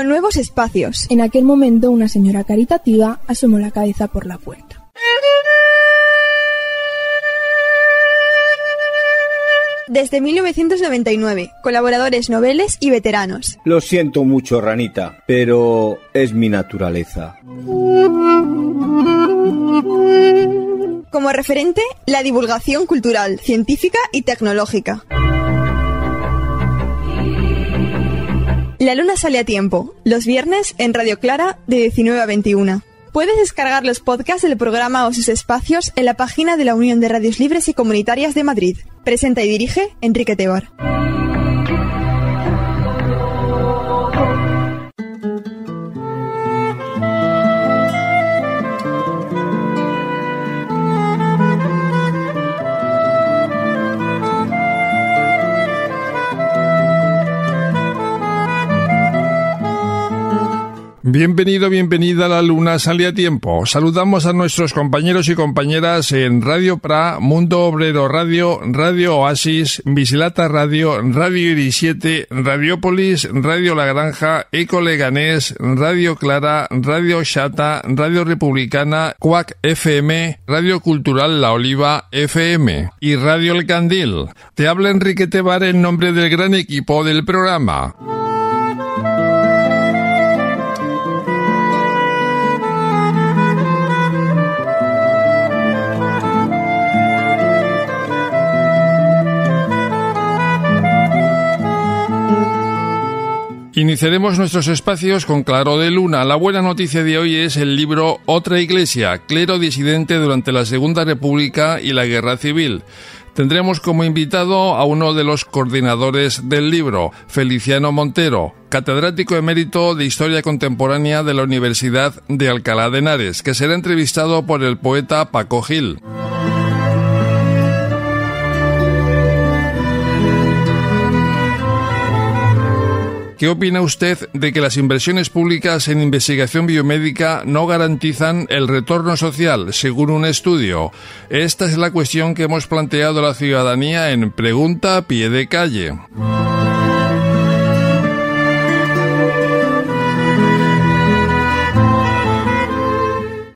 con nuevos espacios. En aquel momento una señora caritativa asomó la cabeza por la puerta. Desde 1999, colaboradores noveles y veteranos. Lo siento mucho, ranita, pero es mi naturaleza. Como referente, la divulgación cultural, científica y tecnológica. La luna sale a tiempo, los viernes en Radio Clara de 19 a 21. Puedes descargar los podcasts del programa o sus espacios en la página de la Unión de Radios Libres y Comunitarias de Madrid. Presenta y dirige Enrique Tebar. Bienvenido, bienvenida a la Luna Sale a Tiempo. Saludamos a nuestros compañeros y compañeras en Radio Pra, Mundo Obrero Radio, Radio Oasis, Visilata Radio, Radio Iris 7, Radiopolis, Radio La Granja, Eco Leganés, Radio Clara, Radio Chata, Radio Republicana, Cuac FM, Radio Cultural La Oliva FM y Radio El Candil. Te habla Enrique Tebar en nombre del gran equipo del programa. Iniciaremos nuestros espacios con Claro de Luna. La buena noticia de hoy es el libro Otra Iglesia, clero disidente durante la Segunda República y la Guerra Civil. Tendremos como invitado a uno de los coordinadores del libro, Feliciano Montero, catedrático emérito de Historia Contemporánea de la Universidad de Alcalá de Henares, que será entrevistado por el poeta Paco Gil. ¿Qué opina usted de que las inversiones públicas en investigación biomédica no garantizan el retorno social, según un estudio? Esta es la cuestión que hemos planteado a la ciudadanía en Pregunta a pie de calle.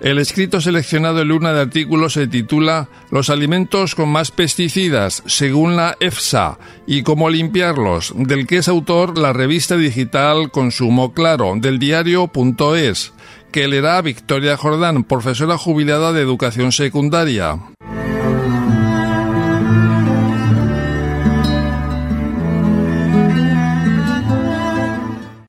El escrito seleccionado en una de artículos se titula Los alimentos con más pesticidas, según la EFSA, y cómo limpiarlos, del que es autor la revista digital Consumo Claro, del diario.es, que leerá Victoria Jordán, profesora jubilada de educación secundaria.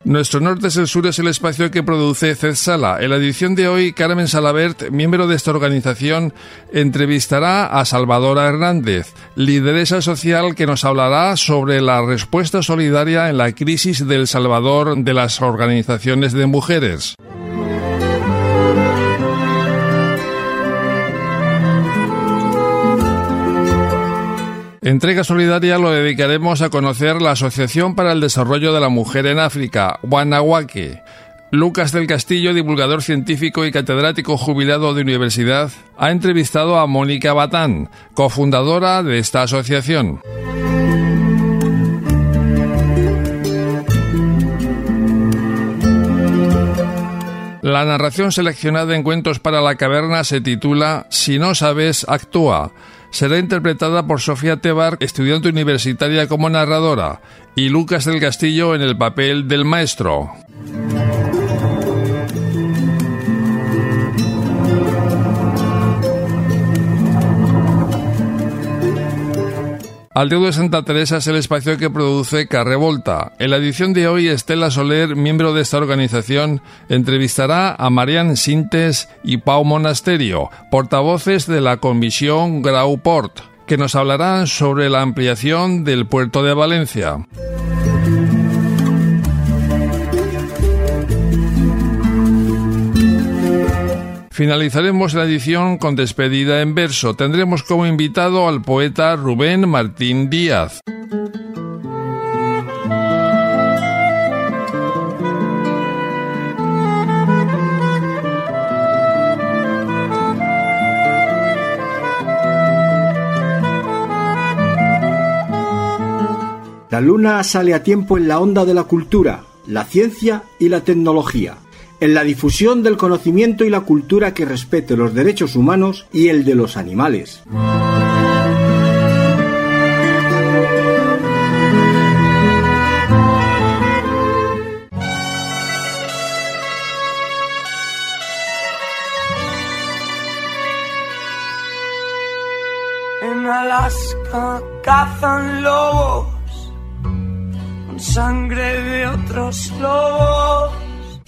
Nuestro norte es el sur es el espacio que produce Sala. En la edición de hoy, Carmen Salabert, miembro de esta organización, entrevistará a Salvadora Hernández, lideresa social que nos hablará sobre la respuesta solidaria en la crisis del Salvador de las organizaciones de mujeres. Entrega solidaria lo dedicaremos a conocer la Asociación para el Desarrollo de la Mujer en África, Wanawake. Lucas del Castillo, divulgador científico y catedrático jubilado de universidad, ha entrevistado a Mónica Batán, cofundadora de esta asociación. La narración seleccionada en Cuentos para la Caverna se titula Si no sabes, actúa será interpretada por Sofía Tebar, estudiante universitaria como narradora, y Lucas del Castillo en el papel del maestro. Aldeo de Santa Teresa es el espacio que produce Carrevolta. En la edición de hoy, Estela Soler, miembro de esta organización, entrevistará a Marian Sintes y Pau Monasterio, portavoces de la Comisión Grauport, que nos hablarán sobre la ampliación del puerto de Valencia. Finalizaremos la edición con despedida en verso. Tendremos como invitado al poeta Rubén Martín Díaz. La luna sale a tiempo en la onda de la cultura la ciencia y la tecnología, en la difusión del conocimiento y la cultura que respete los derechos humanos y el de los animales. En Alaska cazan lobos con sangre de otros lobos.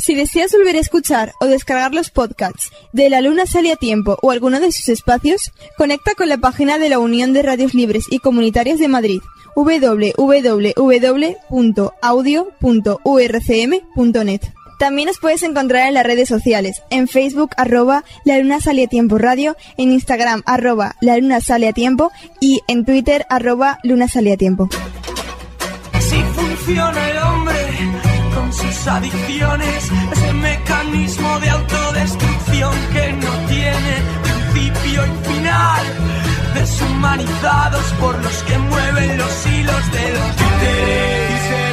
Si deseas volver a escuchar o descargar los podcasts de La Luna Sale a Tiempo o alguno de sus espacios, conecta con la página de la Unión de Radios Libres y Comunitarias de Madrid, www.audio.urcm.net. También nos puedes encontrar en las redes sociales, en Facebook arroba La Luna Sale a Tiempo Radio, en Instagram arroba La Luna Sale a Tiempo y en Twitter arroba Luna Sale a Tiempo. Adicciones, ese mecanismo de autodestrucción que no tiene principio y final, deshumanizados por los que mueven los hilos de los títeres.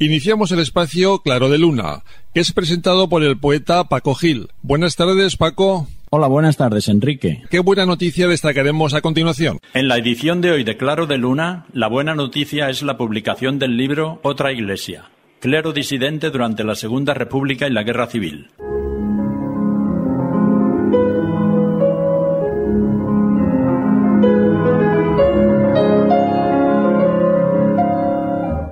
Iniciamos el espacio Claro de Luna, que es presentado por el poeta Paco Gil. Buenas tardes, Paco. Hola, buenas tardes, Enrique. ¿Qué buena noticia destacaremos a continuación? En la edición de hoy de Claro de Luna, la buena noticia es la publicación del libro Otra Iglesia, clero disidente durante la Segunda República y la Guerra Civil.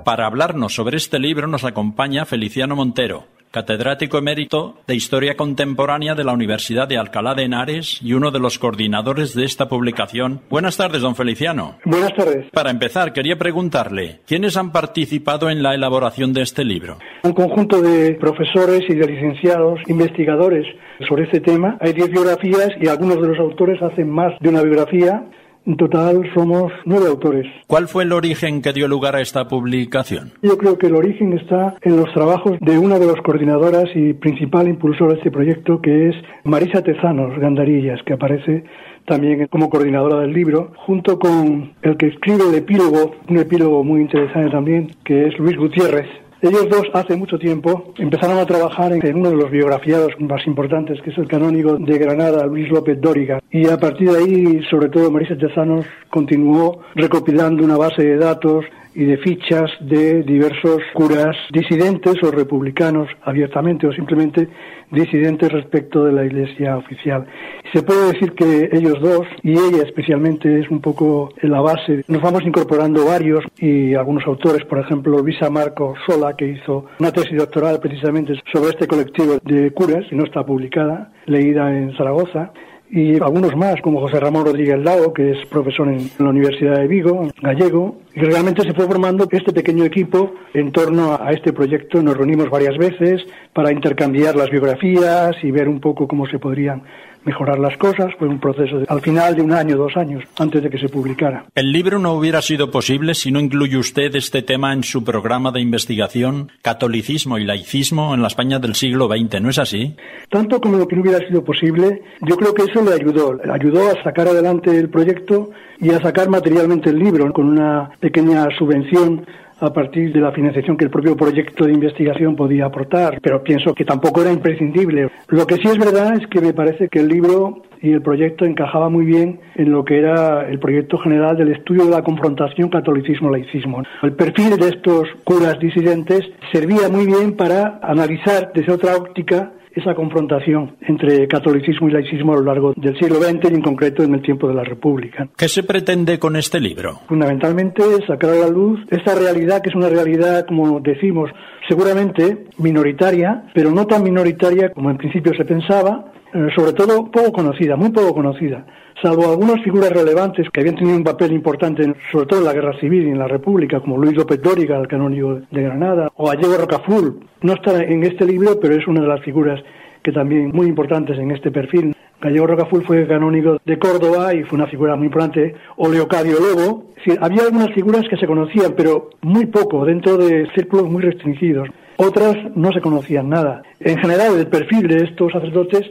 Para hablarnos sobre este libro nos acompaña Feliciano Montero, catedrático emérito de Historia Contemporánea de la Universidad de Alcalá de Henares y uno de los coordinadores de esta publicación. Buenas tardes, don Feliciano. Buenas tardes. Para empezar, quería preguntarle, ¿quiénes han participado en la elaboración de este libro? Un conjunto de profesores y de licenciados, investigadores sobre este tema. Hay diez biografías y algunos de los autores hacen más de una biografía. En total somos nueve autores. ¿Cuál fue el origen que dio lugar a esta publicación? Yo creo que el origen está en los trabajos de una de las coordinadoras y principal impulsora de este proyecto, que es Marisa Tezanos Gandarillas, que aparece también como coordinadora del libro, junto con el que escribe el epílogo, un epílogo muy interesante también, que es Luis Gutiérrez, ellos dos hace mucho tiempo empezaron a trabajar en uno de los biografiados más importantes, que es el canónigo de Granada, Luis López Dóriga. Y a partir de ahí, sobre todo Marisa Tezanos continuó recopilando una base de datos y de fichas de diversos curas disidentes o republicanos abiertamente o simplemente disidentes respecto de la Iglesia oficial. Se puede decir que ellos dos, y ella especialmente, es un poco la base. Nos vamos incorporando varios y algunos autores, por ejemplo, Luisa Marco Sola, que hizo una tesis doctoral precisamente sobre este colectivo de curas, que no está publicada, leída en Zaragoza y algunos más, como José Ramón Rodríguez Lao, que es profesor en la Universidad de Vigo, gallego, y realmente se fue formando este pequeño equipo en torno a este proyecto. Nos reunimos varias veces para intercambiar las biografías y ver un poco cómo se podrían mejorar las cosas. Fue un proceso de, al final de un año, dos años, antes de que se publicara. El libro no hubiera sido posible si no incluye usted este tema en su programa de investigación Catolicismo y laicismo en la España del siglo XX, ¿no es así? Tanto como lo que no hubiera sido posible, yo creo que eso le ayudó. Le ayudó a sacar adelante el proyecto y a sacar materialmente el libro con una pequeña subvención a partir de la financiación que el propio proyecto de investigación podía aportar, pero pienso que tampoco era imprescindible. Lo que sí es verdad es que me parece que el libro y el proyecto encajaba muy bien en lo que era el proyecto general del estudio de la confrontación catolicismo-laicismo. El perfil de estos curas disidentes servía muy bien para analizar desde otra óptica esa confrontación entre catolicismo y laicismo a lo largo del siglo XX y en concreto en el tiempo de la República. ¿Qué se pretende con este libro? Fundamentalmente sacar a la luz esa realidad que es una realidad, como decimos, seguramente minoritaria, pero no tan minoritaria como en principio se pensaba, eh, sobre todo poco conocida, muy poco conocida, salvo algunas figuras relevantes que habían tenido un papel importante, sobre todo en la Guerra Civil y en la República, como Luis López Dóriga, el canónigo de Granada, o Gallego Rocaful. No está en este libro, pero es una de las figuras que también muy importantes en este perfil. Gallego Rocaful fue canónigo de Córdoba y fue una figura muy importante, o Leocadio Lobo. había algunas figuras que se conocían, pero muy poco, dentro de círculos muy restringidos. Otras no se conocían nada. En general, el perfil de estos sacerdotes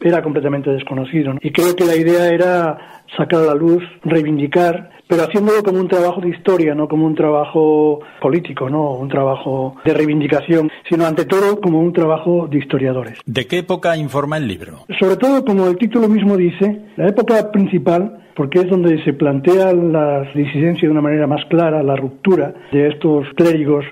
era completamente desconocido. Y creo que la idea era sacar a la luz, reivindicar, pero haciéndolo como un trabajo de historia, no como un trabajo político, no un trabajo de reivindicación, sino ante todo como un trabajo de historiadores. ¿De qué época informa el libro? Sobre todo, como el título mismo dice, la época principal porque es donde se plantea la disidencia de una manera más clara, la ruptura de estos clérigos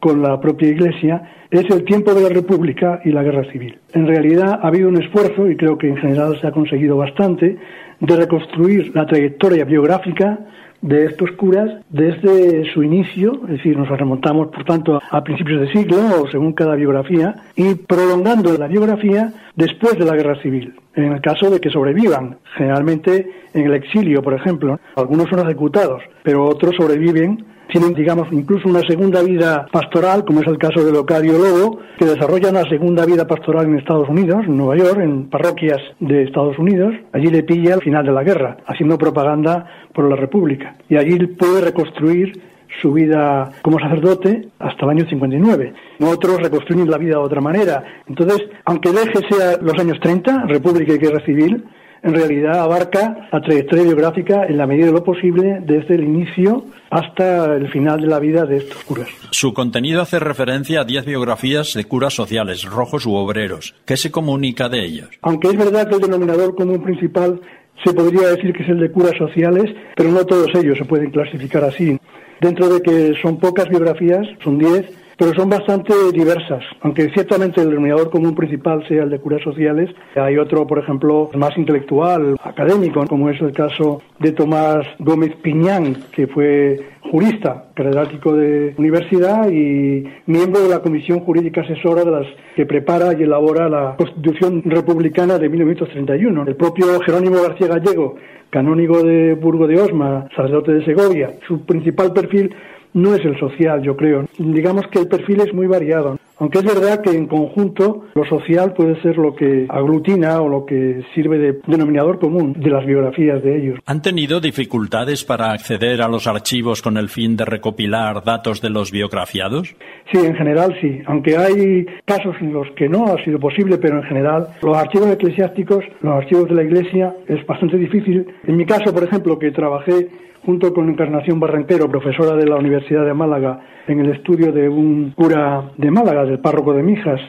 con la propia Iglesia, es el tiempo de la República y la Guerra Civil. En realidad ha habido un esfuerzo, y creo que en general se ha conseguido bastante, de reconstruir la trayectoria biográfica de estos curas desde su inicio, es decir, nos remontamos por tanto a principios de siglo o según cada biografía, y prolongando la biografía después de la guerra civil, en el caso de que sobrevivan, generalmente en el exilio, por ejemplo. Algunos son ejecutados, pero otros sobreviven tienen, digamos, incluso una segunda vida pastoral, como es el caso de Locadio Lobo, que desarrolla una segunda vida pastoral en Estados Unidos, en Nueva York, en parroquias de Estados Unidos. Allí le pilla al final de la guerra, haciendo propaganda por la República. Y allí puede reconstruir su vida como sacerdote hasta el año 59. Otros reconstruyen la vida de otra manera. Entonces, aunque el eje sea los años 30, República y Guerra Civil, en realidad abarca la trayectoria biográfica en la medida de lo posible desde el inicio hasta el final de la vida de estos curas. Su contenido hace referencia a diez biografías de curas sociales, rojos u obreros. ¿Qué se comunica de ellos? Aunque es verdad que el denominador común principal se podría decir que es el de curas sociales, pero no todos ellos se pueden clasificar así. Dentro de que son pocas biografías, son diez, pero son bastante diversas. Aunque ciertamente el denominador común principal sea el de curas sociales, hay otro, por ejemplo, más intelectual, académico, como es el caso de Tomás Gómez Piñán, que fue jurista, catedrático de universidad y miembro de la Comisión Jurídica Asesora de las que prepara y elabora la Constitución Republicana de 1931. El propio Jerónimo García Gallego, canónigo de Burgo de Osma, sacerdote de Segovia, su principal perfil no es el social, yo creo. Digamos que el perfil es muy variado. Aunque es verdad que en conjunto lo social puede ser lo que aglutina o lo que sirve de denominador común de las biografías de ellos. ¿Han tenido dificultades para acceder a los archivos con el fin de recopilar datos de los biografiados? Sí, en general sí. Aunque hay casos en los que no ha sido posible, pero en general los archivos eclesiásticos, los archivos de la Iglesia, es bastante difícil. En mi caso, por ejemplo, que trabajé junto con Encarnación Barranquero, profesora de la Universidad de Málaga, en el estudio de un cura de Málaga, del párroco de Mijas,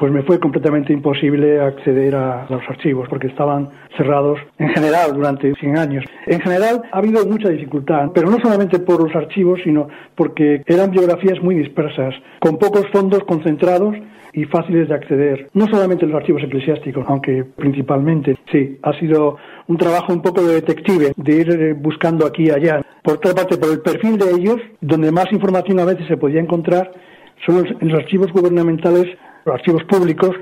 pues me fue completamente imposible acceder a los archivos porque estaban cerrados en general durante 100 años. En general ha habido mucha dificultad, pero no solamente por los archivos, sino porque eran biografías muy dispersas, con pocos fondos concentrados y fáciles de acceder. No solamente los archivos eclesiásticos, aunque principalmente, sí, ha sido un trabajo un poco de detective, de ir eh, buscando aquí y allá. Por otra parte, por el perfil de ellos, donde más información a veces se podía encontrar, son en los archivos gubernamentales, los archivos públicos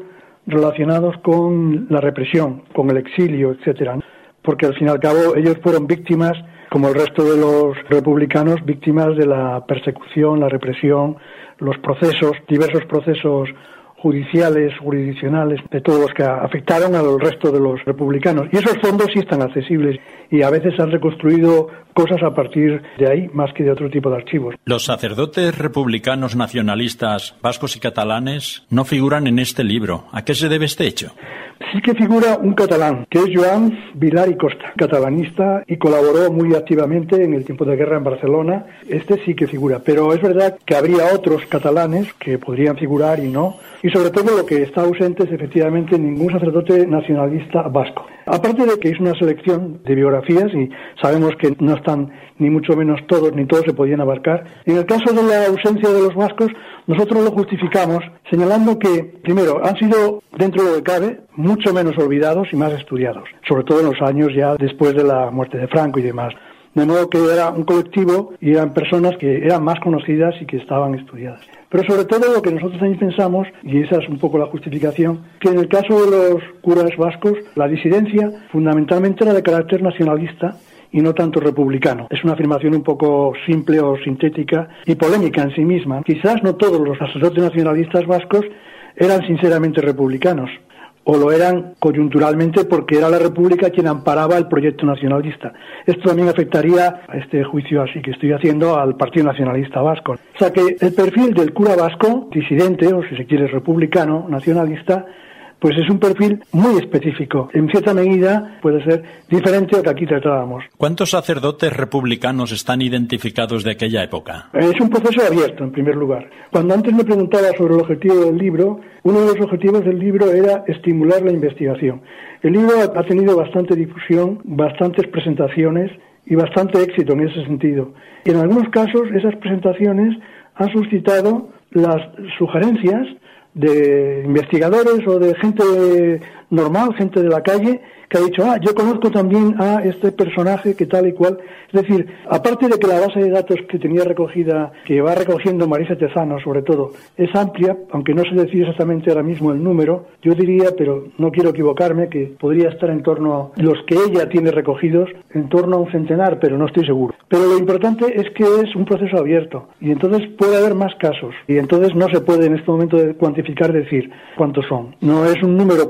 relacionados con la represión, con el exilio, etcétera. Porque al fin y al cabo ellos fueron víctimas, como el resto de los republicanos, víctimas de la persecución, la represión, los procesos, diversos procesos judiciales, jurisdiccionales, de todos los que afectaron al resto de los republicanos. Y esos fondos sí están accesibles y a veces han reconstruido cosas a partir de ahí más que de otro tipo de archivos. Los sacerdotes republicanos nacionalistas vascos y catalanes no figuran en este libro. ¿A qué se debe este hecho? Sí que figura un catalán, que es Joan Vilar y Costa, catalanista y colaboró muy activamente en el tiempo de guerra en Barcelona. Este sí que figura, pero es verdad que habría otros catalanes que podrían figurar y no. Y sobre todo lo que está ausente es efectivamente ningún sacerdote nacionalista vasco. Aparte de que es una selección de biografías y sabemos que no están ni mucho menos todos, ni todos se podían abarcar. En el caso de la ausencia de los vascos, nosotros lo justificamos señalando que, primero, han sido, dentro de lo que cabe, mucho menos olvidados y más estudiados, sobre todo en los años ya después de la muerte de Franco y demás. De modo que era un colectivo y eran personas que eran más conocidas y que estaban estudiadas. Pero sobre todo lo que nosotros también pensamos, y esa es un poco la justificación, que en el caso de los curas vascos, la disidencia fundamentalmente era de carácter nacionalista y no tanto republicano. Es una afirmación un poco simple o sintética y polémica en sí misma. Quizás no todos los sacerdotes nacionalistas vascos eran sinceramente republicanos o lo eran coyunturalmente porque era la República quien amparaba el proyecto nacionalista. Esto también afectaría a este juicio así que estoy haciendo al Partido Nacionalista Vasco. O sea que el perfil del cura vasco, disidente o si se quiere republicano, nacionalista, pues es un perfil muy específico. En cierta medida puede ser diferente a lo que aquí tratábamos. ¿Cuántos sacerdotes republicanos están identificados de aquella época? Es un proceso abierto, en primer lugar. Cuando antes me preguntaba sobre el objetivo del libro, uno de los objetivos del libro era estimular la investigación. El libro ha tenido bastante difusión, bastantes presentaciones y bastante éxito en ese sentido. Y en algunos casos esas presentaciones han suscitado las sugerencias de investigadores o de gente normal, gente de la calle, que ha dicho, ah, yo conozco también a este personaje que tal y cual. Es decir, aparte de que la base de datos que tenía recogida, que va recogiendo Marisa Tezano sobre todo, es amplia, aunque no sé decir exactamente ahora mismo el número, yo diría, pero no quiero equivocarme, que podría estar en torno a los que ella tiene recogidos, en torno a un centenar, pero no estoy seguro. Pero lo importante es que es un proceso abierto y entonces puede haber más casos y entonces no se puede en este momento cuantificar, decir cuántos son. No es un número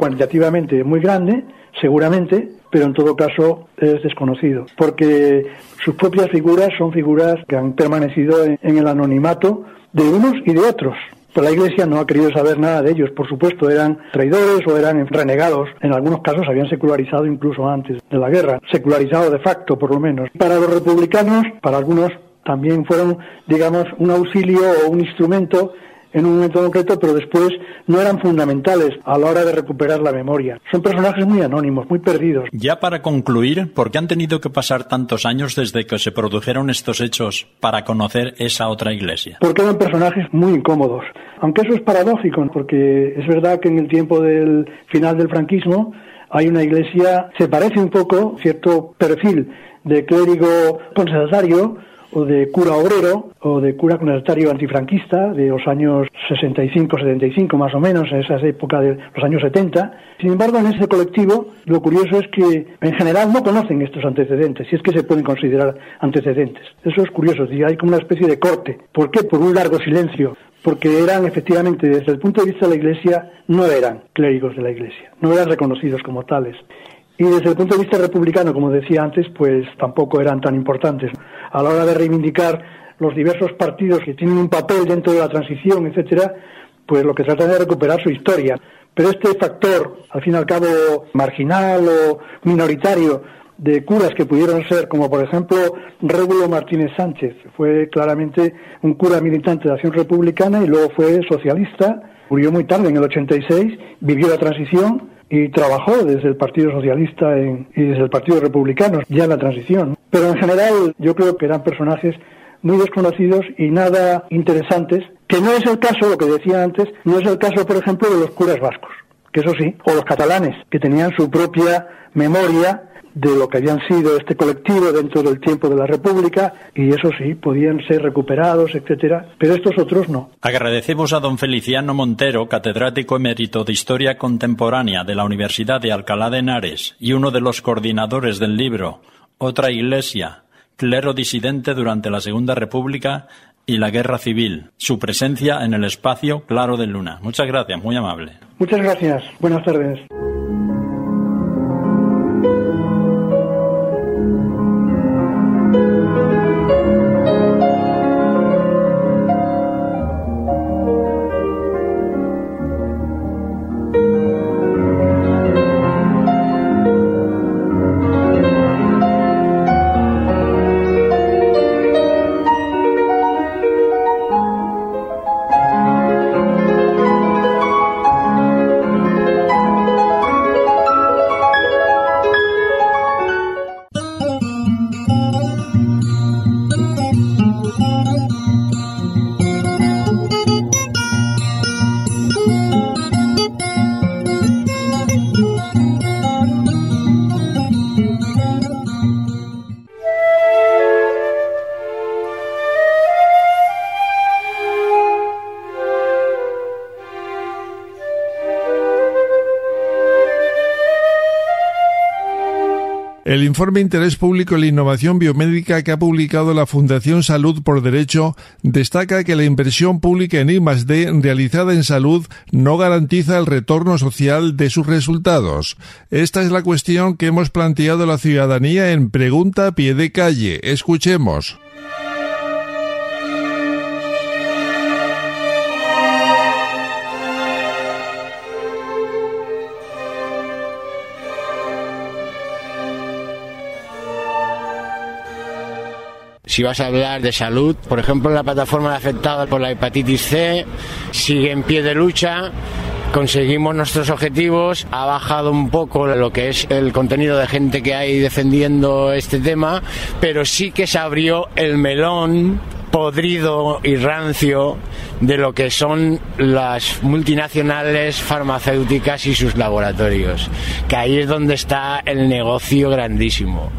cuantitativamente muy grande, seguramente, pero en todo caso es desconocido, porque sus propias figuras son figuras que han permanecido en, el anonimato de unos y de otros. Pero la Iglesia no ha querido saber nada de ellos. Por supuesto, eran traidores o eran renegados. En algunos casos habían secularizado incluso antes de la guerra, secularizado de facto por lo menos. Para los republicanos, para algunos también fueron, digamos, un auxilio o un instrumento en un momento concreto, pero después no eran fundamentales a la hora de recuperar la memoria. Son personajes muy anónimos, muy perdidos. Ya para concluir, ¿por qué han tenido que pasar tantos años desde que se produjeron estos hechos para conocer esa otra iglesia? Porque eran personajes muy incómodos. Aunque eso es paradójico, porque es verdad que en el tiempo del final del franquismo hay una iglesia, se parece un poco, cierto perfil de clérigo conservatario, o de cura obrero o de cura conectario antifranquista de los años 65-75 más o menos, en esa época de los años 70. Sin embargo, en ese colectivo lo curioso es que en general no conocen estos antecedentes, si es que se pueden considerar antecedentes. Eso es curioso, hay como una especie de corte. ¿Por qué? Por un largo silencio. Porque eran efectivamente, desde el punto de vista de la Iglesia, no eran clérigos de la Iglesia, no eran reconocidos como tales. Y desde el punto de vista republicano, como decía antes, pues tampoco eran tan importantes. A la hora de reivindicar los diversos partidos que tienen un papel dentro de la transición, etcétera, pues lo que tratan de recuperar su historia. Pero este factor, al fin y al cabo, marginal o minoritario, de curas que pudieron ser, como por ejemplo Régulo Martínez Sánchez, fue claramente un cura militante de Acción Republicana y luego fue socialista, murió muy tarde, en el 86, vivió la transición y trabajó desde el Partido Socialista y desde el Partido Republicano ya en la transición. Pero en general yo creo que eran personajes muy desconocidos y nada interesantes, que no es el caso, lo que decía antes, no es el caso, por ejemplo, de los curas vascos, que eso sí, o los catalanes, que tenían su propia memoria de lo que habían sido este colectivo dentro del tiempo de la República y eso sí, podían ser recuperados, etcétera, pero estos otros no. Agradecemos a don Feliciano Montero, catedrático emérito de Historia Contemporánea de la Universidad de Alcalá de Henares y uno de los coordinadores del libro Otra Iglesia, clero disidente durante la Segunda República y la Guerra Civil, su presencia en el espacio Claro de Luna. Muchas gracias, muy amable. Muchas gracias. Buenas tardes. Informe Interés Público en la Innovación Biomédica que ha publicado la Fundación Salud por Derecho destaca que la inversión pública en I+D realizada en salud no garantiza el retorno social de sus resultados. Esta es la cuestión que hemos planteado a la ciudadanía en Pregunta a pie de calle. Escuchemos. Si vas a hablar de salud, por ejemplo, la plataforma de afectados por la hepatitis C sigue en pie de lucha conseguimos nuestros objetivos, ha bajado un poco lo que es el contenido de gente que hay defendiendo este tema, pero sí que se abrió el melón podrido y rancio de lo que son las multinacionales farmacéuticas y sus laboratorios, que ahí es donde está el negocio grandísimo.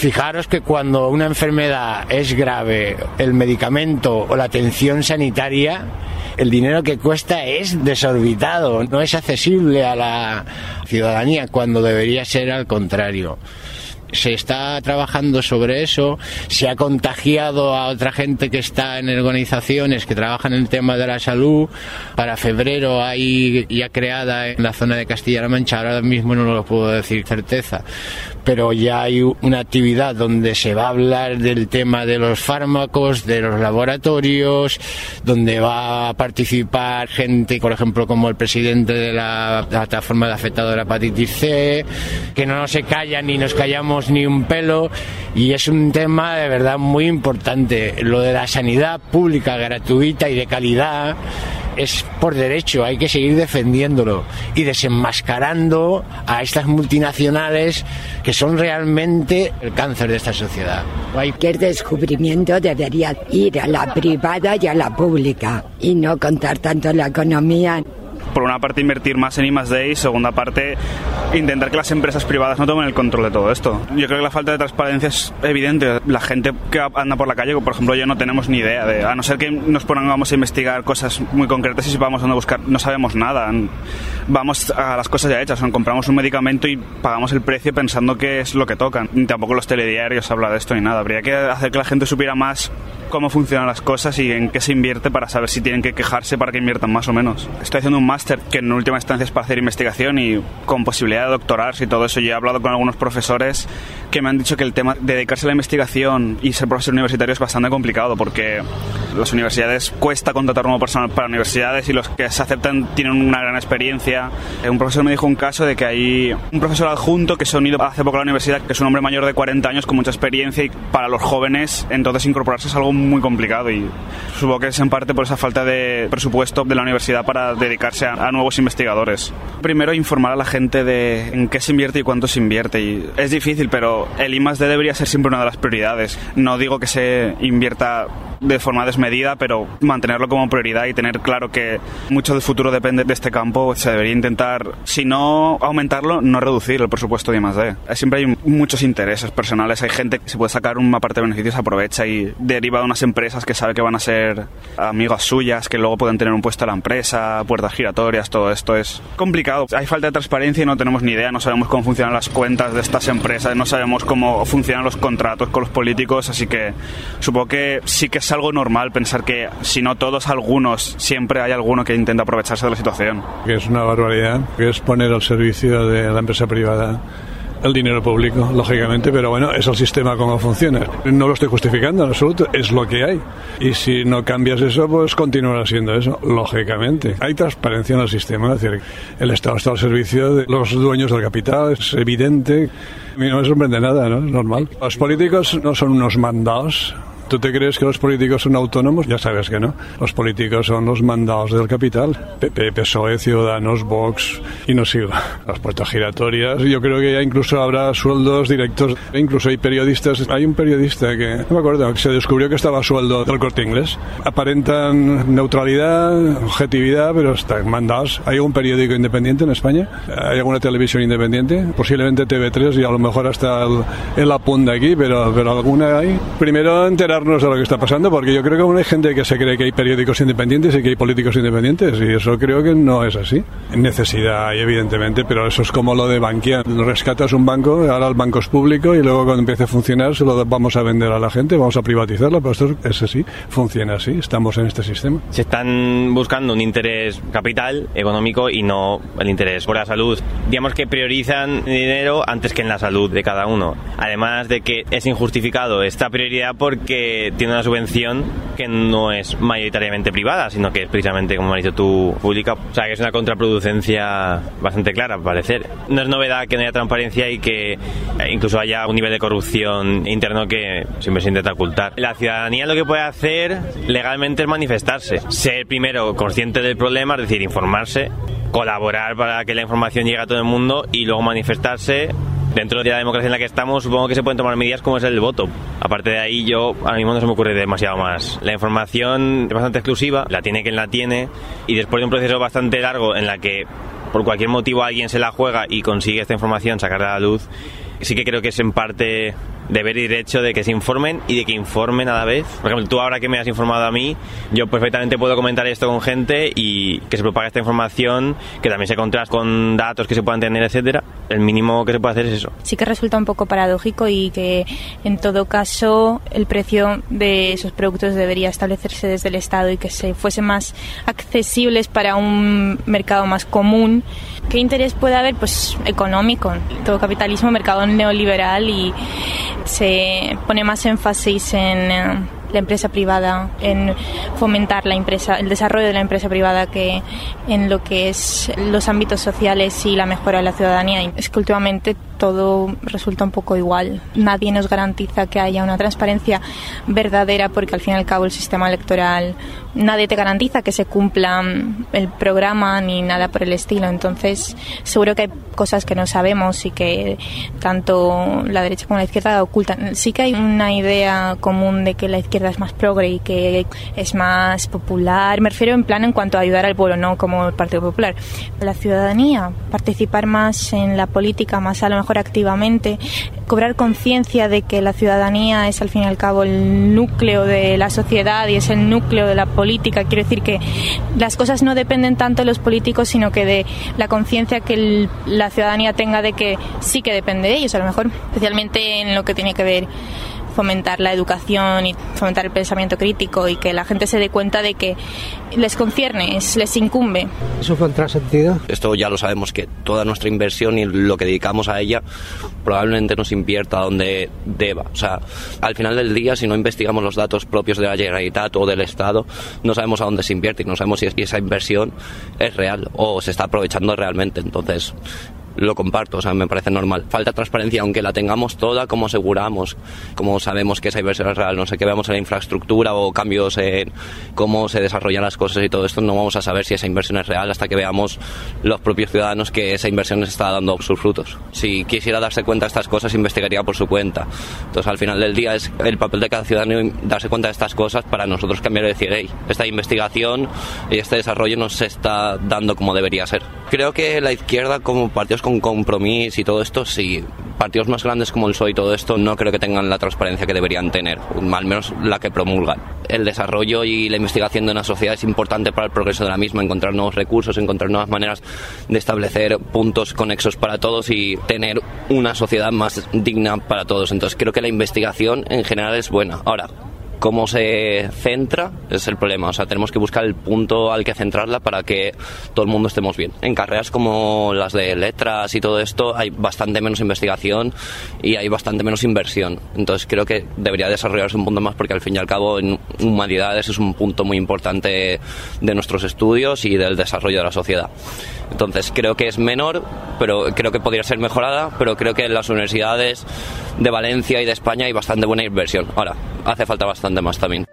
Fijaros que cuando una enfermedad es grave, el medicamento o la atención sanitaria, el dinero que cuesta es desorbitado, no es accesible a la ciudadanía cuando debería ser al contrario se está trabajando sobre eso, se ha contagiado a otra gente que está en organizaciones que trabajan en el tema de la salud. Para febrero hay ya creada en la zona de Castilla-La Mancha, ahora mismo no lo puedo decir certeza, pero ya hay una actividad donde se va a hablar del tema de los fármacos, de los laboratorios, donde va a participar gente, por ejemplo, como el presidente de la plataforma de afectado de la hepatitis C, que no se callan ni nos callamos ni un pelo y es un tema de verdad muy importante. Lo de la sanidad pública, gratuita y de calidad es por derecho, hay que seguir defendiéndolo y desenmascarando a estas multinacionales que son realmente el cáncer de esta sociedad. Cualquier descubrimiento debería ir a la privada y a la pública y no contar tanto la economía por una parte invertir más en I D y segunda parte intentar que las empresas privadas no tomen el control de todo esto. Yo creo que la falta de transparencia es evidente. La gente que anda por la calle, por ejemplo yo, no tenemos ni idea de, a no ser que nos pongamos a investigar cosas muy concretas y vamos a buscar, no sabemos nada. Vamos a las cosas ya hechas, compramos un medicamento y pagamos el precio pensando que es lo que tocan. Tampoco los telediarios habla de esto ni nada. Habría que hacer que la gente supiera más cómo funcionan las cosas y en qué se invierte para saber si tienen que quejarse para que inviertan más o menos. Estoy haciendo un máster que en última instancia es para hacer investigación y con posibilidad de doctorarse y todo eso. Yo he hablado con algunos profesores que me han dicho que el tema de dedicarse a la investigación y ser profesor universitario es bastante complicado porque las universidades cuesta contratar nuevo personal para universidades y los que se aceptan tienen una gran experiencia. Un profesor me dijo un caso de que hay un profesor adjunto que se ha unido hace poco a la universidad, que es un hombre mayor de 40 años con mucha experiencia y para los jóvenes entonces incorporarse es algo muy complicado y supongo que es en parte por esa falta de presupuesto de la universidad para dedicarse a, nuevos investigadores. Primero informar a la gente de en qué se invierte y cuánto se invierte y es difícil pero el I+D debería ser siempre una de las prioridades. No digo que se invierta de forma desmedida, pero mantenerlo como prioridad y tener claro que mucho del futuro depende de este campo, se debería intentar, si no aumentarlo, no reducir el presupuesto de I+D. Siempre hay muchos intereses personales, hay gente que se puede sacar una parte de beneficios, aprovecha y deriva de unas empresas que sabe que van a ser amigas suyas, que luego pueden tener un puesto a la empresa, puertas giratorias, todo esto es complicado. Hay falta de transparencia y no tenemos ni idea, no sabemos cómo funcionan las cuentas de estas empresas, no sabemos cómo funcionan los contratos con los políticos, así que supongo que sí que es algo normal pensar que si no todos, algunos, siempre hay alguno que intenta aprovecharse de la situación. Que es una barbaridad, que es poner al servicio de la empresa privada el dinero público, lógicamente, pero bueno, es el sistema como funciona. No lo estoy justificando en absoluto, es lo que hay. Y si no cambias eso, pues continuará siendo eso, lógicamente. Hay transparencia en el sistema, es decir, el Estado está al servicio de los dueños del capital, es evidente. A mí no me sorprende nada, ¿no? Es normal. Los políticos no son unos mandados, ¿Tú te crees que los políticos son autónomos? Ya sabes que no. Los políticos son los mandados del capital. PP, PSOE, Ciudadanos, Vox y no sigo. Las puertas giratorias. Yo creo que ya incluso habrá sueldos directos. Incluso hay periodistas. Hay un periodista que, no me acuerdo, que se descubrió que estaba a sueldo del corte inglés. Aparentan neutralidad, objetividad, pero están mandados. ¿Hay algún periódico independiente en España? ¿Hay alguna televisión independiente? Posiblemente TV3 y a lo mejor hasta el, el apunte aquí, pero, pero alguna hay. Primero enterar engancharnos a lo que está pasando, porque yo creo que aún hay gente que se cree que hay periódicos independientes y que hay políticos independientes, y eso creo que no es así. Necesidad hay, evidentemente, pero eso es como lo de Bankia. Rescatas un banco, ahora el banco es público, y luego cuando empiece a funcionar se lo vamos a vender a la gente, vamos a privatizarlo, pero esto es así, funciona así, estamos en este sistema. Se están buscando un interés capital, económico, y no el interés por la salud. Digamos que priorizan dinero antes que en la salud de cada uno. Además de que es injustificado esta prioridad porque tiene una subvención que no es mayoritariamente privada, sino que es precisamente, como has dicho tú, pública. O sea, que es una contraproducencia bastante clara, al parecer. No es novedad que no haya transparencia y que incluso haya un nivel de corrupción interno que siempre se intenta ocultar. La ciudadanía lo que puede hacer legalmente es manifestarse. Ser primero consciente del problema, es decir, informarse, colaborar para que la información llegue a todo el mundo y luego manifestarse dentro de la democracia en la que estamos, supongo que se pueden tomar medidas como es el voto. Aparte de ahí, yo a mismo no se me ocurre demasiado más. La información es bastante exclusiva, la tiene quien la tiene, y después de un proceso bastante largo en la que por cualquier motivo alguien se la juega y consigue esta información sacarla a la luz, sí que creo que es en parte deber y derecho de que se informen y de que informen a la vez. Por ejemplo, tú ahora que me has informado a mí, yo perfectamente puedo comentar esto con gente y que se propague esta información, que también se contraste con datos que se puedan tener, etcétera. El mínimo que se puede hacer es eso. Sí que resulta un poco paradójico y que en todo caso el precio de esos productos debería establecerse desde el Estado y que se fuesen más accesibles para un mercado más común. ¿Qué interés puede haber? Pues económico. Todo capitalismo, mercado neoliberal y se pone más énfasis en eh, la empresa privada, en fomentar la empresa, el desarrollo de la empresa privada que en lo que es los ámbitos sociales y la mejora de la ciudadanía. Es que últimamente todo resulta un poco igual. Nadie nos garantiza que haya una transparencia verdadera porque al fin y al cabo el sistema electoral nadie te garantiza que se cumpla el programa ni nada por el estilo. Entonces, seguro que hay cosas que no sabemos y que tanto la derecha como la izquierda ocultan. Sí que hay una idea común de que la izquierda es más progre y que es más popular. Me refiero en plan en cuanto a ayudar al pueblo, no como el Partido Popular. La ciudadanía, participar más en la política, más a lo mejor activamente, cobrar conciencia de que la ciudadanía es al fin y al cabo el núcleo de la sociedad y es el núcleo de la política. Quiero decir que las cosas no dependen tanto de los políticos, sino que de la conciencia que la ciudadanía tenga de que sí que depende de ellos, a lo mejor especialmente en lo que tiene que ver fomentar la educación y fomentar el pensamiento crítico y que la gente se dé cuenta de que les concierne, les incumbe. ¿Eso fue sentido? Esto ya lo sabemos que toda nuestra inversión y lo que dedicamos a ella probablemente nos invierta donde deba. O sea, al final del día, si no investigamos los datos propios de la Generalitat o del Estado, no sabemos a dónde se invierte y no sabemos si esa inversión es real o se está aprovechando realmente. Entonces, lo comparto, o sea, me parece normal. Falta transparencia, aunque la tengamos toda, ¿cómo aseguramos? ¿Cómo sabemos que esa inversión es real? No sé, que veamos en la infraestructura o cambios en cómo se desarrollan las cosas y todo esto, no vamos a saber si esa inversión es real hasta que veamos los propios ciudadanos que esa inversión está dando sus frutos. Si quisiera darse cuenta de estas cosas, investigaría por su cuenta. Entonces, al final del día es el papel de cada ciudadano darse cuenta de estas cosas para nosotros cambiar y decir, hey, esta investigación y este desarrollo no se está dando como debería ser. Creo que la izquierda, como partidos con compromiso y todo esto, sí. Partidos más grandes como el PSOE y todo esto no creo que tengan la transparencia que deberían tener, al menos la que promulgan. El desarrollo y la investigación de una sociedad es importante para el progreso de la misma, encontrar nuevos recursos, encontrar nuevas maneras de establecer puntos conexos para todos y tener una sociedad más digna para todos. Entonces creo que la investigación en general es buena. Ahora, cómo se centra es el problema. O sea, tenemos que buscar el punto al que centrarla para que todo el mundo estemos bien. En carreras como las de letras y todo esto hay bastante menos investigación y hay bastante menos inversión. Entonces creo que debería desarrollarse un punto más porque al fin y al cabo en humanidades es un punto muy importante de nuestros estudios y del desarrollo de la sociedad. Entonces creo que es menor, pero creo que podría ser mejorada, pero creo que en las universidades de Valencia y de España hay bastante buena inversión. Ahora, hace falta bastante más también.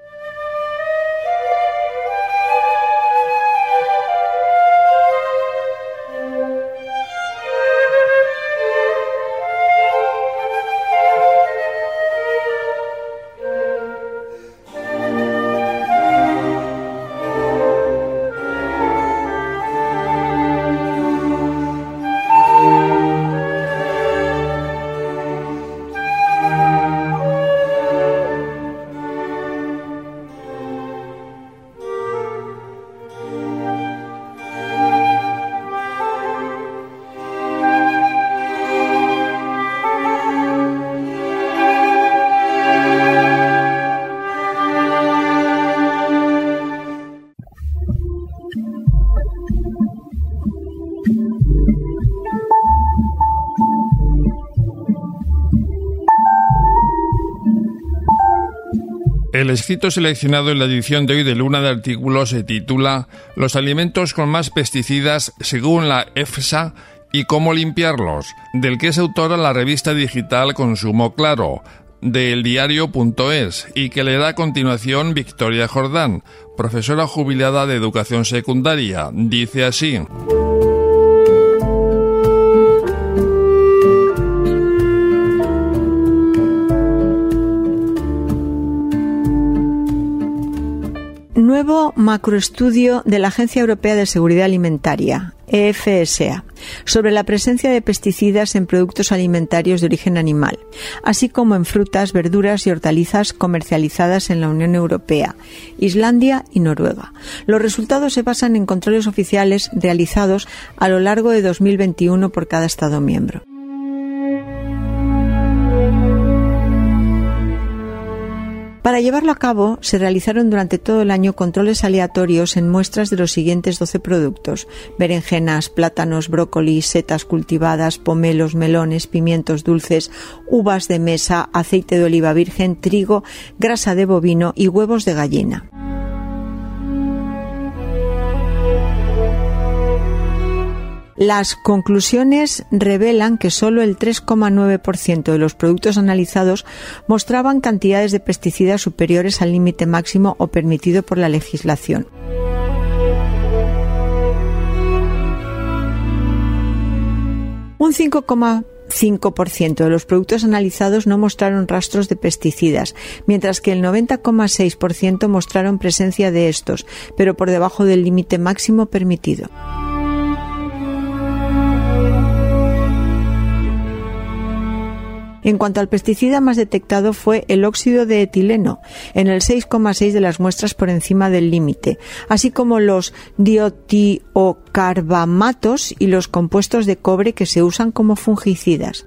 Escrito seleccionado en la edición de hoy de Luna de Artículos se titula Los alimentos con más pesticidas según la EFSA y cómo limpiarlos, del que es autora la revista digital Consumo Claro, del diario.es, y que le da a continuación Victoria Jordán, profesora jubilada de educación secundaria. Dice así. Nuevo macroestudio de la Agencia Europea de Seguridad Alimentaria, EFSA, sobre la presencia de pesticidas en productos alimentarios de origen animal, así como en frutas, verduras y hortalizas comercializadas en la Unión Europea, Islandia y Noruega. Los resultados se basan en controles oficiales realizados a lo largo de 2021 por cada Estado miembro. Para llevarlo a cabo, se realizaron durante todo el año controles aleatorios en muestras de los siguientes 12 productos: berenjenas, plátanos, brócoli, setas cultivadas, pomelos, melones, pimientos dulces, uvas de mesa, aceite de oliva virgen, trigo, grasa de bovino y huevos de gallina. Las conclusiones revelan que solo el 3,9% de los productos analizados mostraban cantidades de pesticidas superiores al límite máximo o permitido por la legislación. Un 5,5% de los productos analizados no mostraron rastros de pesticidas, mientras que el 90,6% mostraron presencia de estos, pero por debajo del límite máximo permitido. En cuanto al pesticida más detectado fue el óxido de etileno, en el 6,6 de las muestras por encima del límite, así como los diothiocarbamatos y los compuestos de cobre que se usan como fungicidas.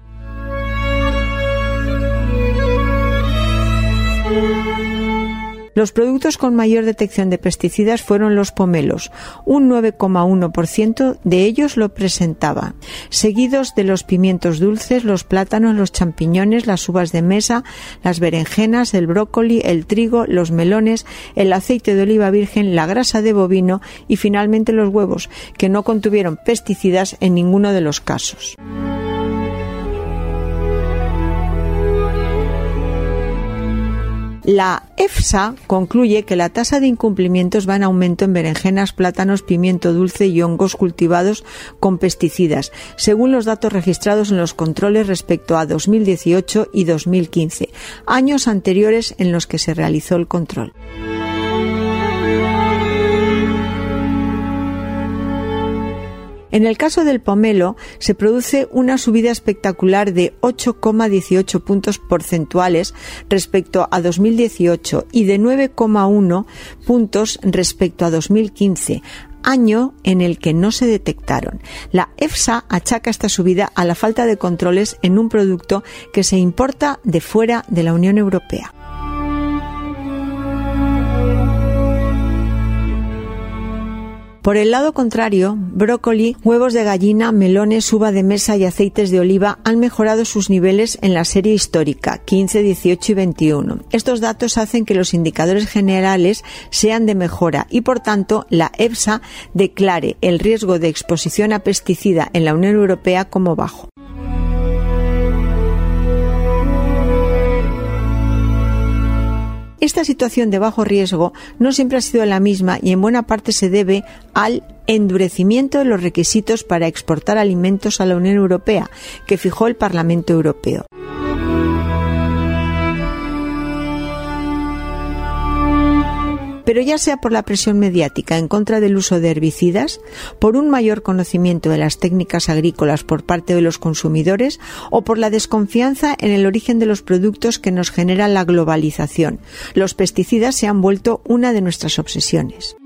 Los productos con mayor detección de pesticidas fueron los pomelos, un 9,1% de ellos lo presentaba, seguidos de los pimientos dulces, los plátanos, los champiñones, las uvas de mesa, las berenjenas, el brócoli, el trigo, los melones, el aceite de oliva virgen, la grasa de bovino y finalmente los huevos, que no contuvieron pesticidas en ninguno de los casos. La EFSA concluye que la tasa de incumplimientos va en aumento en berenjenas, plátanos, pimiento dulce y hongos cultivados con pesticidas, según los datos registrados en los controles respecto a 2018 y 2015, años anteriores en los que se realizó el control. En el caso del pomelo, se produce una subida espectacular de 8,18 puntos porcentuales respecto a 2018 y de 9,1 puntos respecto a 2015, año en el que no se detectaron. La EFSA achaca esta subida a la falta de controles en un producto que se importa de fuera de la Unión Europea. Por el lado contrario, brócoli, huevos de gallina, melones, uva de mesa y aceites de oliva han mejorado sus niveles en la serie histórica 15, 18 y 21. Estos datos hacen que los indicadores generales sean de mejora y por tanto la EFSA declare el riesgo de exposición a pesticida en la Unión Europea como bajo. Esta situación de bajo riesgo no siempre ha sido la misma y en buena parte se debe al endurecimiento de los requisitos para exportar alimentos a la Unión Europea que fijó el Parlamento Europeo. Pero ya sea por la presión mediática en contra del uso de herbicidas, por un mayor conocimiento de las técnicas agrícolas por parte de los consumidores o por la desconfianza en el origen de los productos que nos genera la globalización, los pesticidas se han vuelto una de nuestras obsesiones.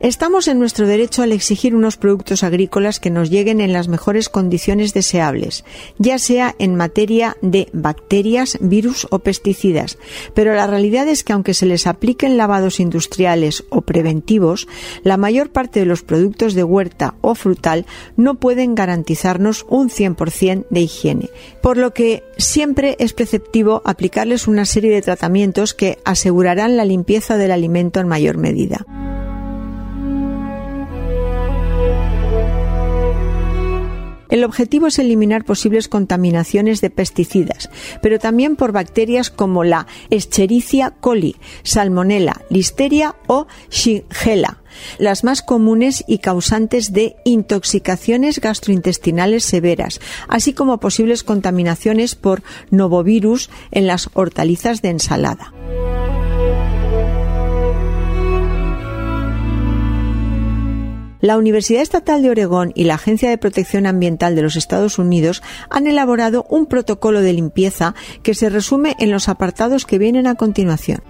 Estamos en nuestro derecho al exigir unos productos agrícolas que nos lleguen en las mejores condiciones deseables, ya sea en materia de bacterias, virus o pesticidas, pero la realidad es que aunque se les apliquen lavados industriales o preventivos, la mayor parte de los productos de huerta o frutal no pueden garantizarnos un 100% de higiene, por lo que siempre es preceptivo aplicarles una serie de tratamientos que asegurarán la limpieza del alimento en mayor medida. El objetivo es eliminar posibles contaminaciones de pesticidas, pero también por bacterias como la Escherichia coli, Salmonella, Listeria o Shigella las más comunes y causantes de intoxicaciones gastrointestinales severas, así como posibles contaminaciones por novovirus en las hortalizas de ensalada. La Universidad Estatal de Oregón y la Agencia de Protección Ambiental de los Estados Unidos han elaborado un protocolo de limpieza que se resume en los apartados que vienen a continuación.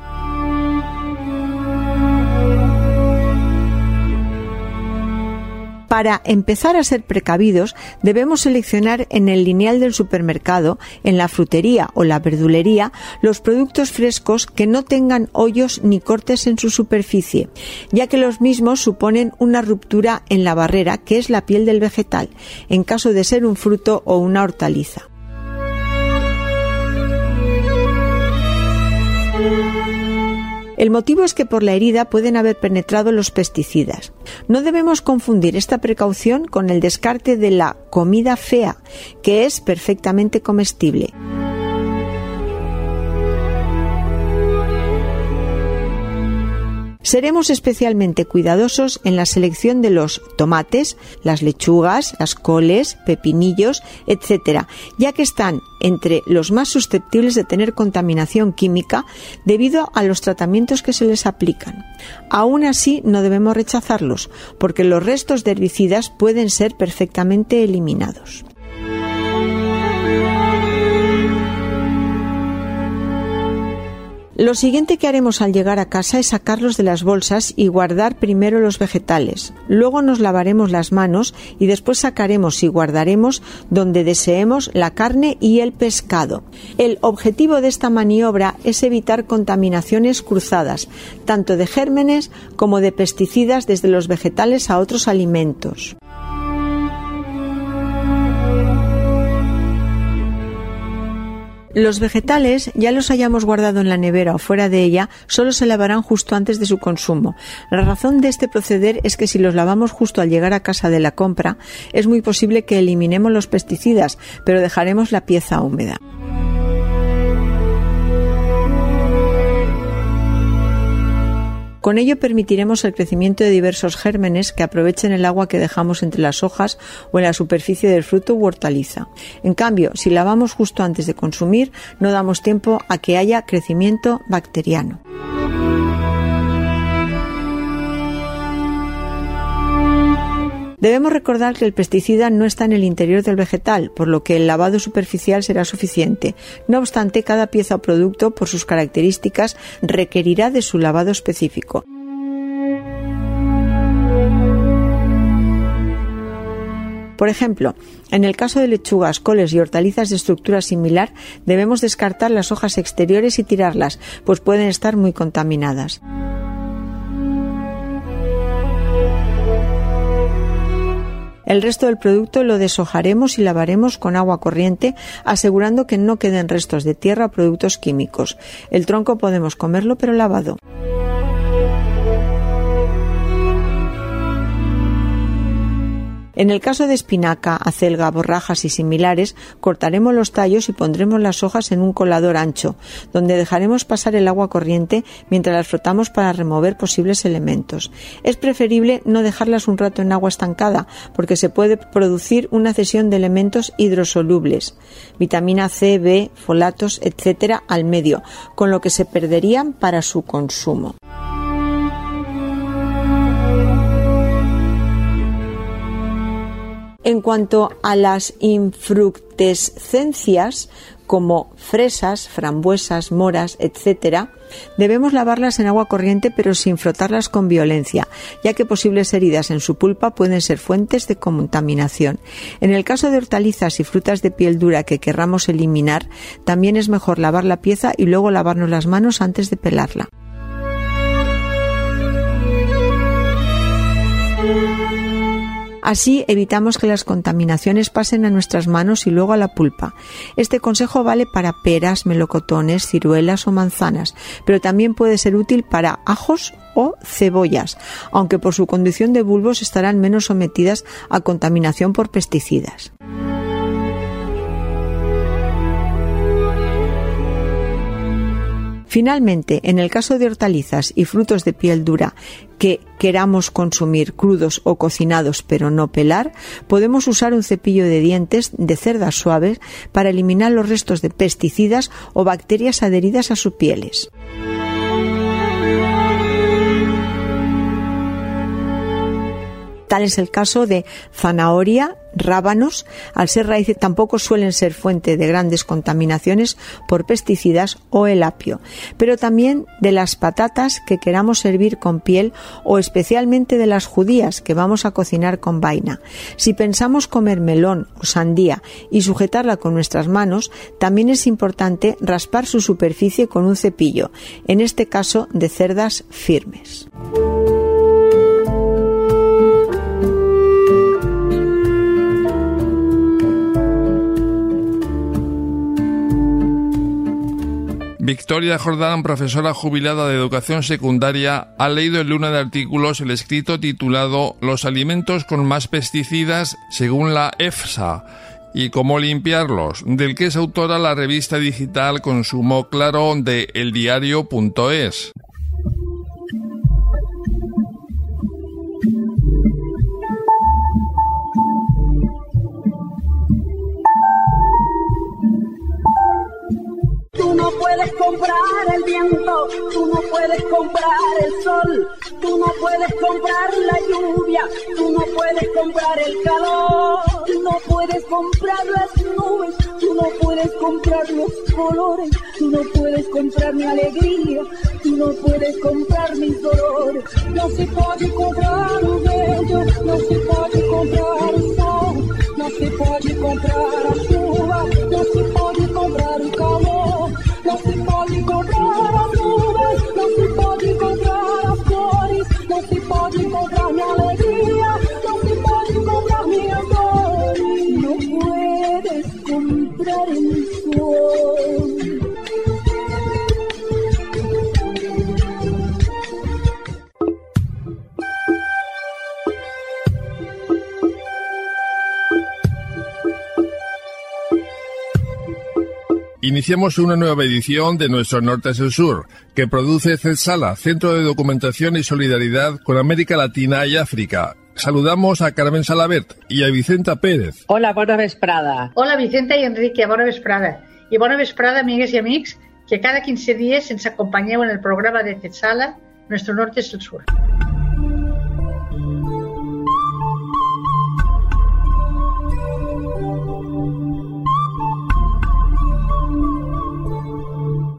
Para empezar a ser precavidos, debemos seleccionar en el lineal del supermercado, en la frutería o la verdulería, los productos frescos que no tengan hoyos ni cortes en su superficie, ya que los mismos suponen una ruptura en la barrera que es la piel del vegetal, en caso de ser un fruto o una hortaliza. El motivo es que por la herida pueden haber penetrado los pesticidas. No debemos confundir esta precaución con el descarte de la comida fea, que es perfectamente comestible. Seremos especialmente cuidadosos en la selección de los tomates, las lechugas, las coles, pepinillos, etc., ya que están entre los más susceptibles de tener contaminación química debido a los tratamientos que se les aplican. Aún así, no debemos rechazarlos, porque los restos de herbicidas pueden ser perfectamente eliminados. Lo siguiente que haremos al llegar a casa es sacarlos de las bolsas y guardar primero los vegetales. Luego nos lavaremos las manos y después sacaremos y guardaremos donde deseemos la carne y el pescado. El objetivo de esta maniobra es evitar contaminaciones cruzadas, tanto de gérmenes como de pesticidas desde los vegetales a otros alimentos. Los vegetales, ya los hayamos guardado en la nevera o fuera de ella, solo se lavarán justo antes de su consumo. La razón de este proceder es que si los lavamos justo al llegar a casa de la compra, es muy posible que eliminemos los pesticidas, pero dejaremos la pieza húmeda. Con ello permitiremos el crecimiento de diversos gérmenes que aprovechen el agua que dejamos entre las hojas o en la superficie del fruto u hortaliza. En cambio, si lavamos justo antes de consumir, no damos tiempo a que haya crecimiento bacteriano. Debemos recordar que el pesticida no está en el interior del vegetal, por lo que el lavado superficial será suficiente. No obstante, cada pieza o producto, por sus características, requerirá de su lavado específico. Por ejemplo, en el caso de lechugas, coles y hortalizas de estructura similar, debemos descartar las hojas exteriores y tirarlas, pues pueden estar muy contaminadas. El resto del producto lo deshojaremos y lavaremos con agua corriente, asegurando que no queden restos de tierra o productos químicos. El tronco podemos comerlo pero lavado. En el caso de espinaca, acelga, borrajas y similares, cortaremos los tallos y pondremos las hojas en un colador ancho, donde dejaremos pasar el agua corriente mientras las frotamos para remover posibles elementos. Es preferible no dejarlas un rato en agua estancada, porque se puede producir una cesión de elementos hidrosolubles, vitamina C, B, folatos, etc., al medio, con lo que se perderían para su consumo. En cuanto a las infructescencias, como fresas, frambuesas, moras, etc., Debemos lavarlas en agua corriente pero sin frotarlas con violencia, ya que posibles heridas en su pulpa pueden ser fuentes de contaminación. En el caso de hortalizas y frutas de piel dura que querramos eliminar, también es mejor lavar la pieza y luego lavarnos las manos antes de pelarla. Así evitamos que las contaminaciones pasen a nuestras manos y luego a la pulpa. Este consejo vale para peras, melocotones, ciruelas o manzanas, pero también puede ser útil para ajos o cebollas, aunque por su condición de bulbos estarán menos sometidas a contaminación por pesticidas. Finalmente, en el caso de hortalizas y frutos de piel dura que queramos consumir crudos o cocinados pero no pelar, podemos usar un cepillo de dientes de cerdas suaves para eliminar los restos de pesticidas o bacterias adheridas a sus pieles. Tal es el caso de zanahoria, rábanos, al ser raíces tampoco suelen ser fuente de grandes contaminaciones por pesticidas o el apio, pero también de las patatas que queramos servir con piel o especialmente de las judías que vamos a cocinar con vaina. Si pensamos comer melón o sandía y sujetarla con nuestras manos, también es importante raspar su superficie con un cepillo, en este caso de cerdas firmes. Victoria Jordán, profesora jubilada de educación secundaria, ha leído en Luna de Artículos el escrito titulado Los alimentos con más pesticidas según la EFSA y cómo limpiarlos, del que es autora la revista digital Consumo Claro de eldiario.es. Tú no puedes comprar el viento, tú no puedes comprar el sol, tú no puedes comprar la lluvia, tú no puedes comprar el calor, tú no puedes comprar las nubes, tú no puedes comprar los colores, tú no puedes comprar mi alegría, tú no puedes comprar mis dolores. No se puede comprar un bello, no se puede comprar el sol, no se puede comprar la chuva, No se pode comprar as nuvens, não se pode comprar as flores, não se pode comprar minha alegria, não se pode comprar minhas dores. Não puedes comprar el sol. Iniciamos una nueva edición de nuestro Norte es el Sur, que produce CESALA, Centro de Documentación y Solidaridad con América Latina y África. Saludamos a Carmen Salabert y a Vicenta Pérez. Hola, bona vesprada. Hola, Vicenta i Enrique, bona vesprada. I bona vesprada, amigues i amics, que cada 15 dies ens acompanyeu en el programa de CESALA, Nuestro Norte es el Sur.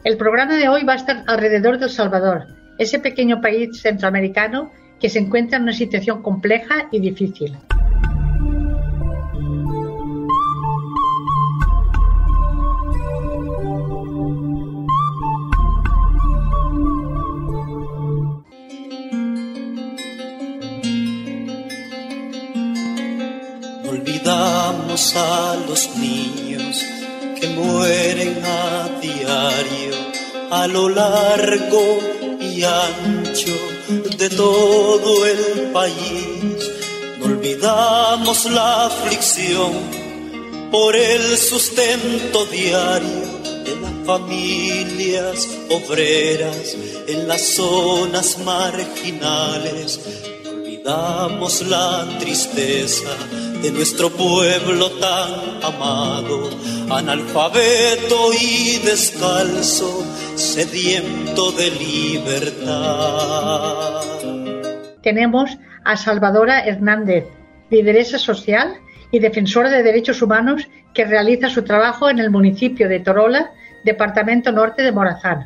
El programa de hoy va a estar alrededor de El Salvador, ese pequeño país centroamericano que se encuentra en una situación compleja y difícil. Olvidamos a los niños que mueren a diario a lo largo y ancho de todo el país. No olvidamos la aflicción por el sustento diario de las familias obreras en las zonas marginales. No olvidamos la tristeza de nuestro pueblo tan amado, analfabeto y descalzo, sediento de libertad. Tenemos a Salvadora Hernández, lideresa social y defensora de derechos humanos que realiza su trabajo en el municipio de Torola, departamento norte de Morazán.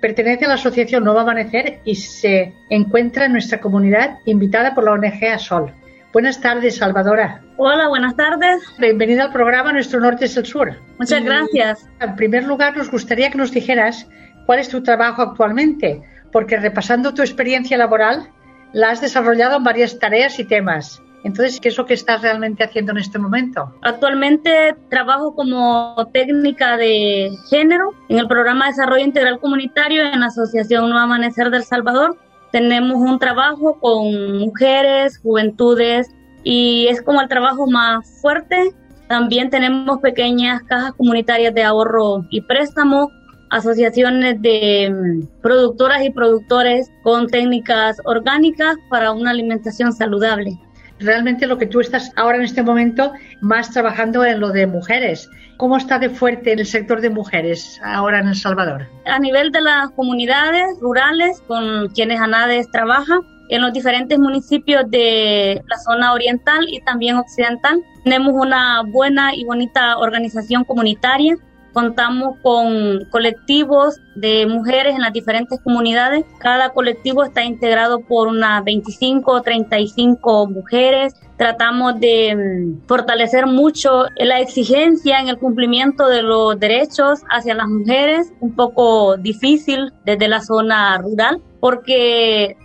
pertenece a la asociación Nuevo Amanecer y se encuentra en nuestra comunidad invitada por la ONG ASOL. Buenas tardes, Salvadora. Hola, buenas tardes. Bienvenida al programa Nuestro Norte es el Sur. Muchas Y, gracias. En primer lugar, nos gustaría que nos dijeras cuál es tu trabajo actualmente, porque repasando tu experiencia laboral, la has desarrollado en varias tareas y temas. Entonces, ¿qué es lo que estás realmente haciendo en este momento? Actualmente trabajo como técnica de género en el programa de Desarrollo Integral Comunitario en la Asociación Nuevo Amanecer del Salvador. Tenemos un trabajo con mujeres, juventudes y es como el trabajo más fuerte. También tenemos pequeñas cajas comunitarias de ahorro y préstamo, asociaciones de mm, productoras y productores con técnicas orgánicas para una alimentación saludable. Realmente lo que tú estás ahora en este momento más trabajando en lo de mujeres. ¿Cómo está de fuerte el sector de mujeres ahora en El Salvador? A nivel de las comunidades rurales con quienes ANADES trabaja, en los diferentes municipios de la zona oriental y también occidental, tenemos una buena y bonita organización comunitaria Contamos con colectivos de mujeres en las diferentes comunidades. Cada colectivo está integrado por unas 25 o 35 mujeres. Tratamos de mm, fortalecer mucho la exigencia en el cumplimiento de los derechos hacia las mujeres, un poco difícil desde la zona rural, porque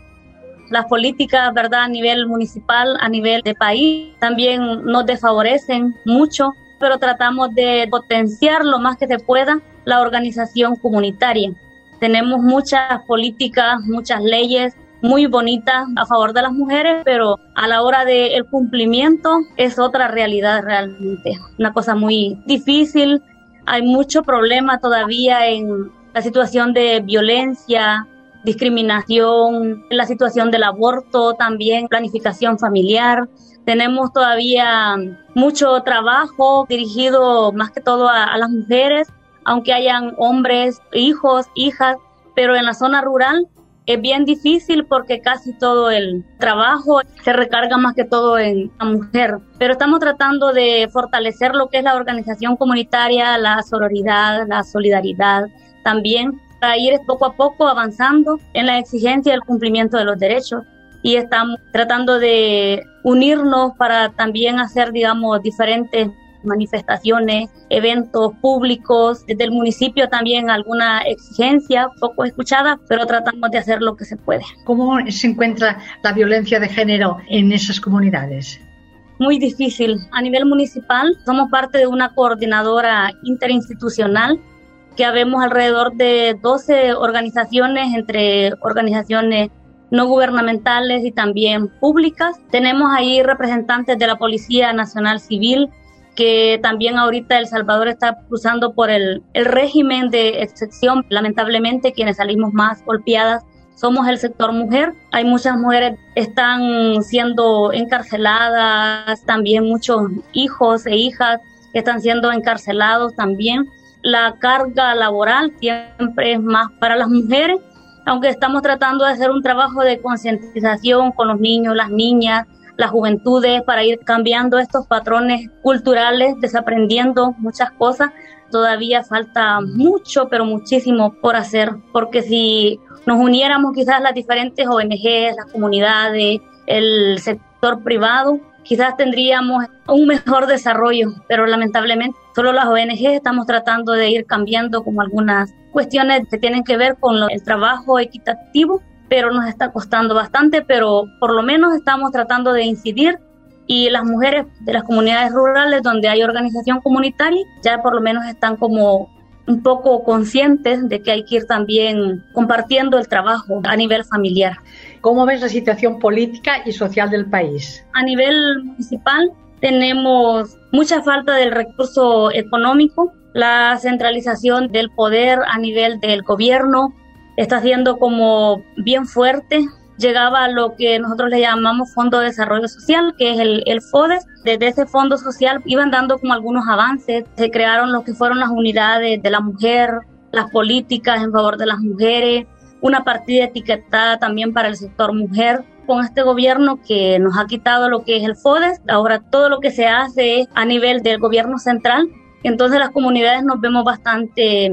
las políticas, ¿verdad?, a nivel municipal, a nivel de país, también nos desfavorecen mucho pero tratamos de potenciar lo más que se pueda la organización comunitaria. Tenemos muchas políticas, muchas leyes muy bonitas a favor de las mujeres, pero a la hora del cumplimiento es otra realidad realmente, una cosa muy difícil. Hay mucho problema todavía en la situación de violencia, discriminación, la situación del aborto, también planificación familiar. Tenemos todavía mucho trabajo dirigido más que todo a, a las mujeres, aunque hayan hombres, hijos, hijas, pero en la zona rural es bien difícil porque casi todo el trabajo se recarga más que todo en la mujer. Pero estamos tratando de fortalecer lo que es la organización comunitaria, la sororidad, la solidaridad también para ir poco a poco avanzando en la exigencia del cumplimiento de los derechos y estamos tratando de unirnos para también hacer, digamos, diferentes manifestaciones, eventos públicos, desde el municipio también alguna exigencia poco escuchada, pero tratamos de hacer lo que se puede. ¿Cómo se encuentra la violencia de género en esas comunidades? Muy difícil. A nivel municipal somos parte de una coordinadora interinstitucional que habemos alrededor de 12 organizaciones, entre organizaciones no gubernamentales y también públicas. Tenemos ahí representantes de la Policía Nacional Civil, que también ahorita El Salvador está cruzando por el, el régimen de excepción. Lamentablemente, quienes salimos más golpeadas somos el sector mujer. Hay muchas mujeres están siendo encarceladas, también muchos hijos e hijas están siendo encarcelados también. La carga laboral siempre es más para las mujeres, aunque estamos tratando de hacer un trabajo de concientización con los niños, las niñas, las juventudes para ir cambiando estos patrones culturales, desaprendiendo muchas cosas. Todavía falta mucho, pero muchísimo por hacer, porque si nos uniéramos quizás las diferentes ONGs, las comunidades, el sector privado, quizás tendríamos un mejor desarrollo, pero lamentablemente solo las ONG estamos tratando de ir cambiando como algunas cuestiones que tienen que ver con el trabajo equitativo, pero nos está costando bastante, pero por lo menos estamos tratando de incidir y las mujeres de las comunidades rurales donde hay organización comunitaria ya por lo menos están como un poco conscientes de que hay que ir también compartiendo el trabajo a nivel familiar. ¿Cómo ves la situación política y social del país? A nivel municipal tenemos mucha falta del recurso económico, la centralización del poder a nivel del gobierno está siendo como bien fuerte. Llegaba a lo que nosotros le llamamos Fondo de Desarrollo Social, que es el, el FODES. Desde ese fondo social iban dando como algunos avances. Se crearon lo que fueron las unidades de la mujer, las políticas en favor de las mujeres, una partida etiquetada también para el sector mujer con este gobierno que nos ha quitado lo que es el FODES. Ahora todo lo que se hace es a nivel del gobierno central. Entonces las comunidades nos vemos bastante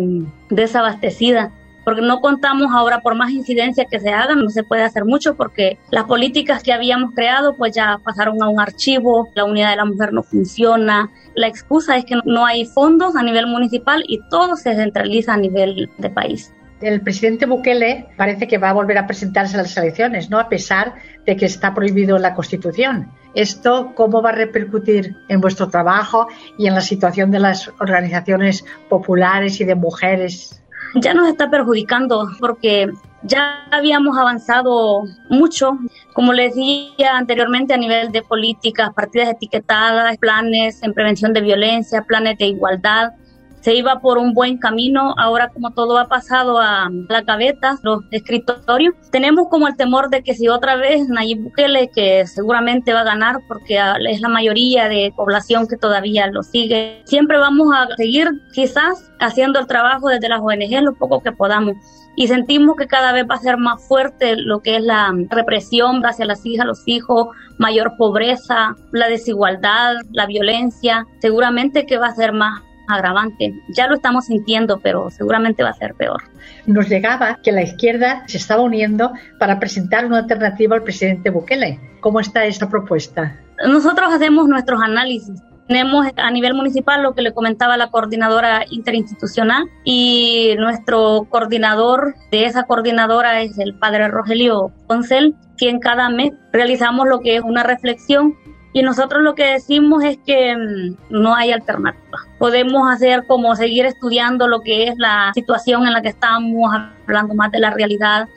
desabastecidas. porque no contamos ahora por más incidencias que se hagan, no se puede hacer mucho porque las políticas que habíamos creado pues ya pasaron a un archivo, la unidad de la mujer no funciona, la excusa es que no hay fondos a nivel municipal y todo se centraliza a nivel de país. El presidente Bukele parece que va a volver a presentarse a las elecciones, ¿no? A pesar de que está prohibido en la Constitución. ¿Esto cómo va a repercutir en vuestro trabajo y en la situación de las organizaciones populares y de mujeres? Ya nos está perjudicando porque ya habíamos avanzado mucho, como les decía anteriormente, a nivel de políticas, partidas etiquetadas, planes en prevención de violencia, planes de igualdad, se iba por un buen camino. Ahora como todo ha pasado a la cabeza, los escritorios, tenemos como el temor de que si otra vez Nayib Bukele, que seguramente va a ganar porque es la mayoría de población que todavía lo sigue, siempre vamos a seguir quizás haciendo el trabajo desde las ONG lo poco que podamos y sentimos que cada vez va a ser más fuerte lo que es la represión hacia las hijas, los hijos, mayor pobreza, la desigualdad, la violencia, seguramente que va a ser más agravante. Ya lo estamos sintiendo, pero seguramente va a ser peor. Nos llegaba que la izquierda se estaba uniendo para presentar una alternativa al presidente Bukele. ¿Cómo está esta propuesta? Nosotros hacemos nuestros análisis. Tenemos a nivel municipal lo que le comentaba la coordinadora interinstitucional y nuestro coordinador de esa coordinadora es el padre Rogelio Poncel, quien cada mes realizamos lo que es una reflexión y nosotros lo que decimos es que mm, no hay alternativa. Podemos hacer como seguir estudiando lo que es la situación en la que estamos, hablando más de la realidad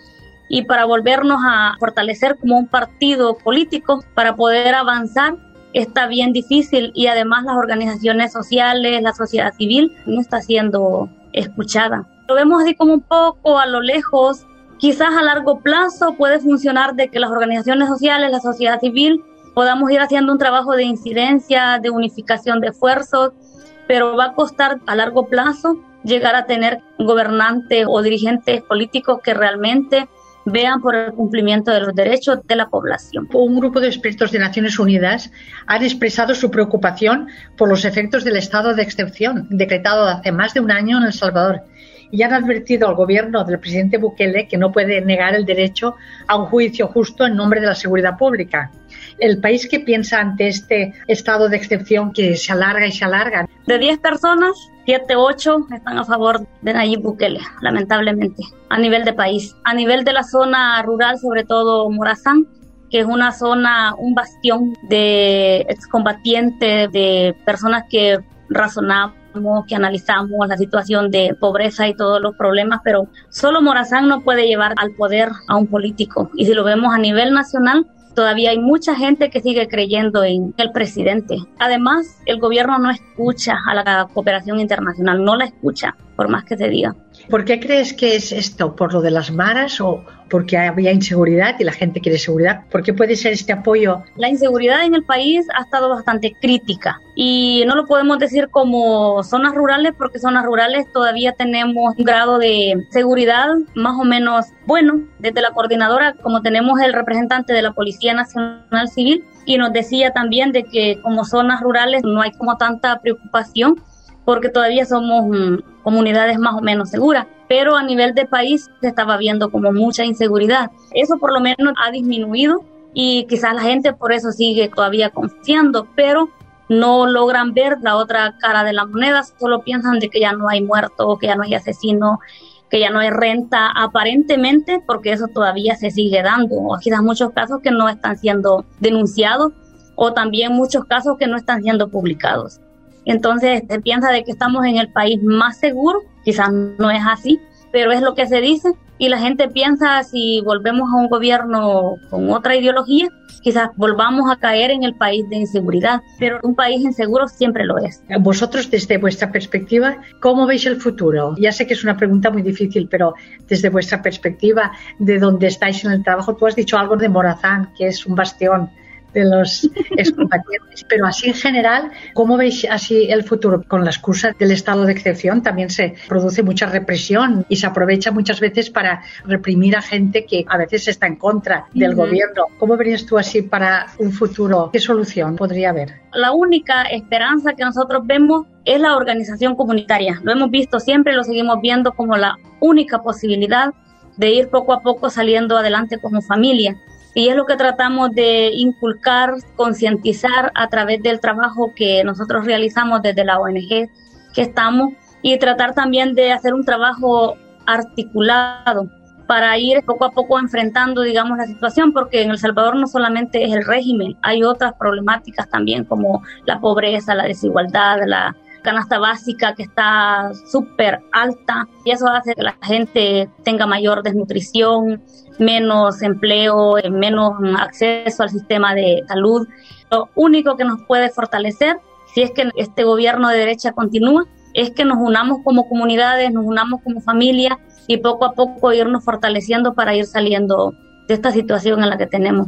y para volvernos a fortalecer como un partido político, para poder avanzar está bien difícil y además las organizaciones sociales, la sociedad civil no está siendo escuchada. Lo vemos así como un poco a lo lejos, quizás a largo plazo puede funcionar de que las organizaciones sociales, la sociedad civil podamos ir haciendo un trabajo de incidencia, de unificación de esfuerzos, pero va a costar a largo plazo llegar a tener gobernantes o dirigentes políticos que realmente vean por el cumplimiento de los derechos de la población. Un grupo de expertos de Naciones Unidas han expresado su preocupación por los efectos del estado de excepción decretado hace más de un año en El Salvador y han advertido al gobierno del presidente Bukele que no puede negar el derecho a un juicio justo en nombre de la seguridad pública el país que piensa ante este estado de excepción que se alarga y se alarga. De 10 personas, 7, 8 están a favor de Nayib Bukele, lamentablemente, a nivel de país. A nivel de la zona rural, sobre todo Morazán, que es una zona, un bastión de excombatientes, de personas que razonamos que analizamos la situación de pobreza y todos los problemas, pero solo Morazán no puede llevar al poder a un político. Y si lo vemos a nivel nacional, todavía hay mucha gente que sigue creyendo en el presidente. Además, el gobierno no escucha a la cooperación internacional, no la escucha, por más que se diga. ¿Por qué crees que es esto? ¿Por lo de las maras o porque había inseguridad y la gente quiere seguridad? ¿Por qué puede ser este apoyo? La inseguridad en el país ha estado bastante crítica y no lo podemos decir como zonas rurales porque zonas rurales todavía tenemos un grado de seguridad más o menos bueno. Desde la coordinadora, como tenemos el representante de la Policía Nacional Civil, y nos decía también de que como zonas rurales no hay como tanta preocupación porque todavía somos mm, comunidades más o menos seguras, pero a nivel de país se estaba viendo como mucha inseguridad. Eso por lo menos ha disminuido y quizás la gente por eso sigue todavía confiando, pero no logran ver la otra cara de la moneda, solo piensan de que ya no hay muerto, que ya no hay asesino, que ya no hay renta, aparentemente, porque eso todavía se sigue dando, o quizás muchos casos que no están siendo denunciados, o también muchos casos que no están siendo publicados. Entonces se piensa de que estamos en el país más seguro, quizás no es así, pero es lo que se dice y la gente piensa si volvemos a un gobierno con otra ideología, quizás volvamos a caer en el país de inseguridad, pero un país inseguro siempre lo es. Vosotros desde vuestra perspectiva, ¿cómo veis el futuro? Ya sé que es una pregunta muy difícil, pero desde vuestra perspectiva, de donde estáis en el trabajo, tú has dicho algo de Morazán, que es un bastión de los excombatientes. Pero así en general, ¿cómo veis así el futuro? Con la excusa del estado de excepción también se produce mucha represión y se aprovecha muchas veces para reprimir a gente que a veces está en contra del gobierno. ¿Cómo verías tú así para un futuro? ¿Qué solución podría haber? La única esperanza que nosotros vemos es la organización comunitaria. Lo hemos visto siempre lo seguimos viendo como la única posibilidad de ir poco a poco saliendo adelante como familia. Y es lo que tratamos de inculcar, concientizar a través del trabajo que nosotros realizamos desde la ONG que estamos y tratar también de hacer un trabajo articulado para ir poco a poco enfrentando, digamos, la situación, porque en El Salvador no solamente es el régimen, hay otras problemáticas también como la pobreza, la desigualdad, la canasta básica que está súper alta y eso hace que la gente tenga mayor desnutrición, menos empleo, menos acceso al sistema de salud. Lo único que nos puede fortalecer, si es que este gobierno de derecha continúa, es que nos unamos como comunidades, nos unamos como familia y poco a poco irnos fortaleciendo para ir saliendo de esta situación en la que tenemos.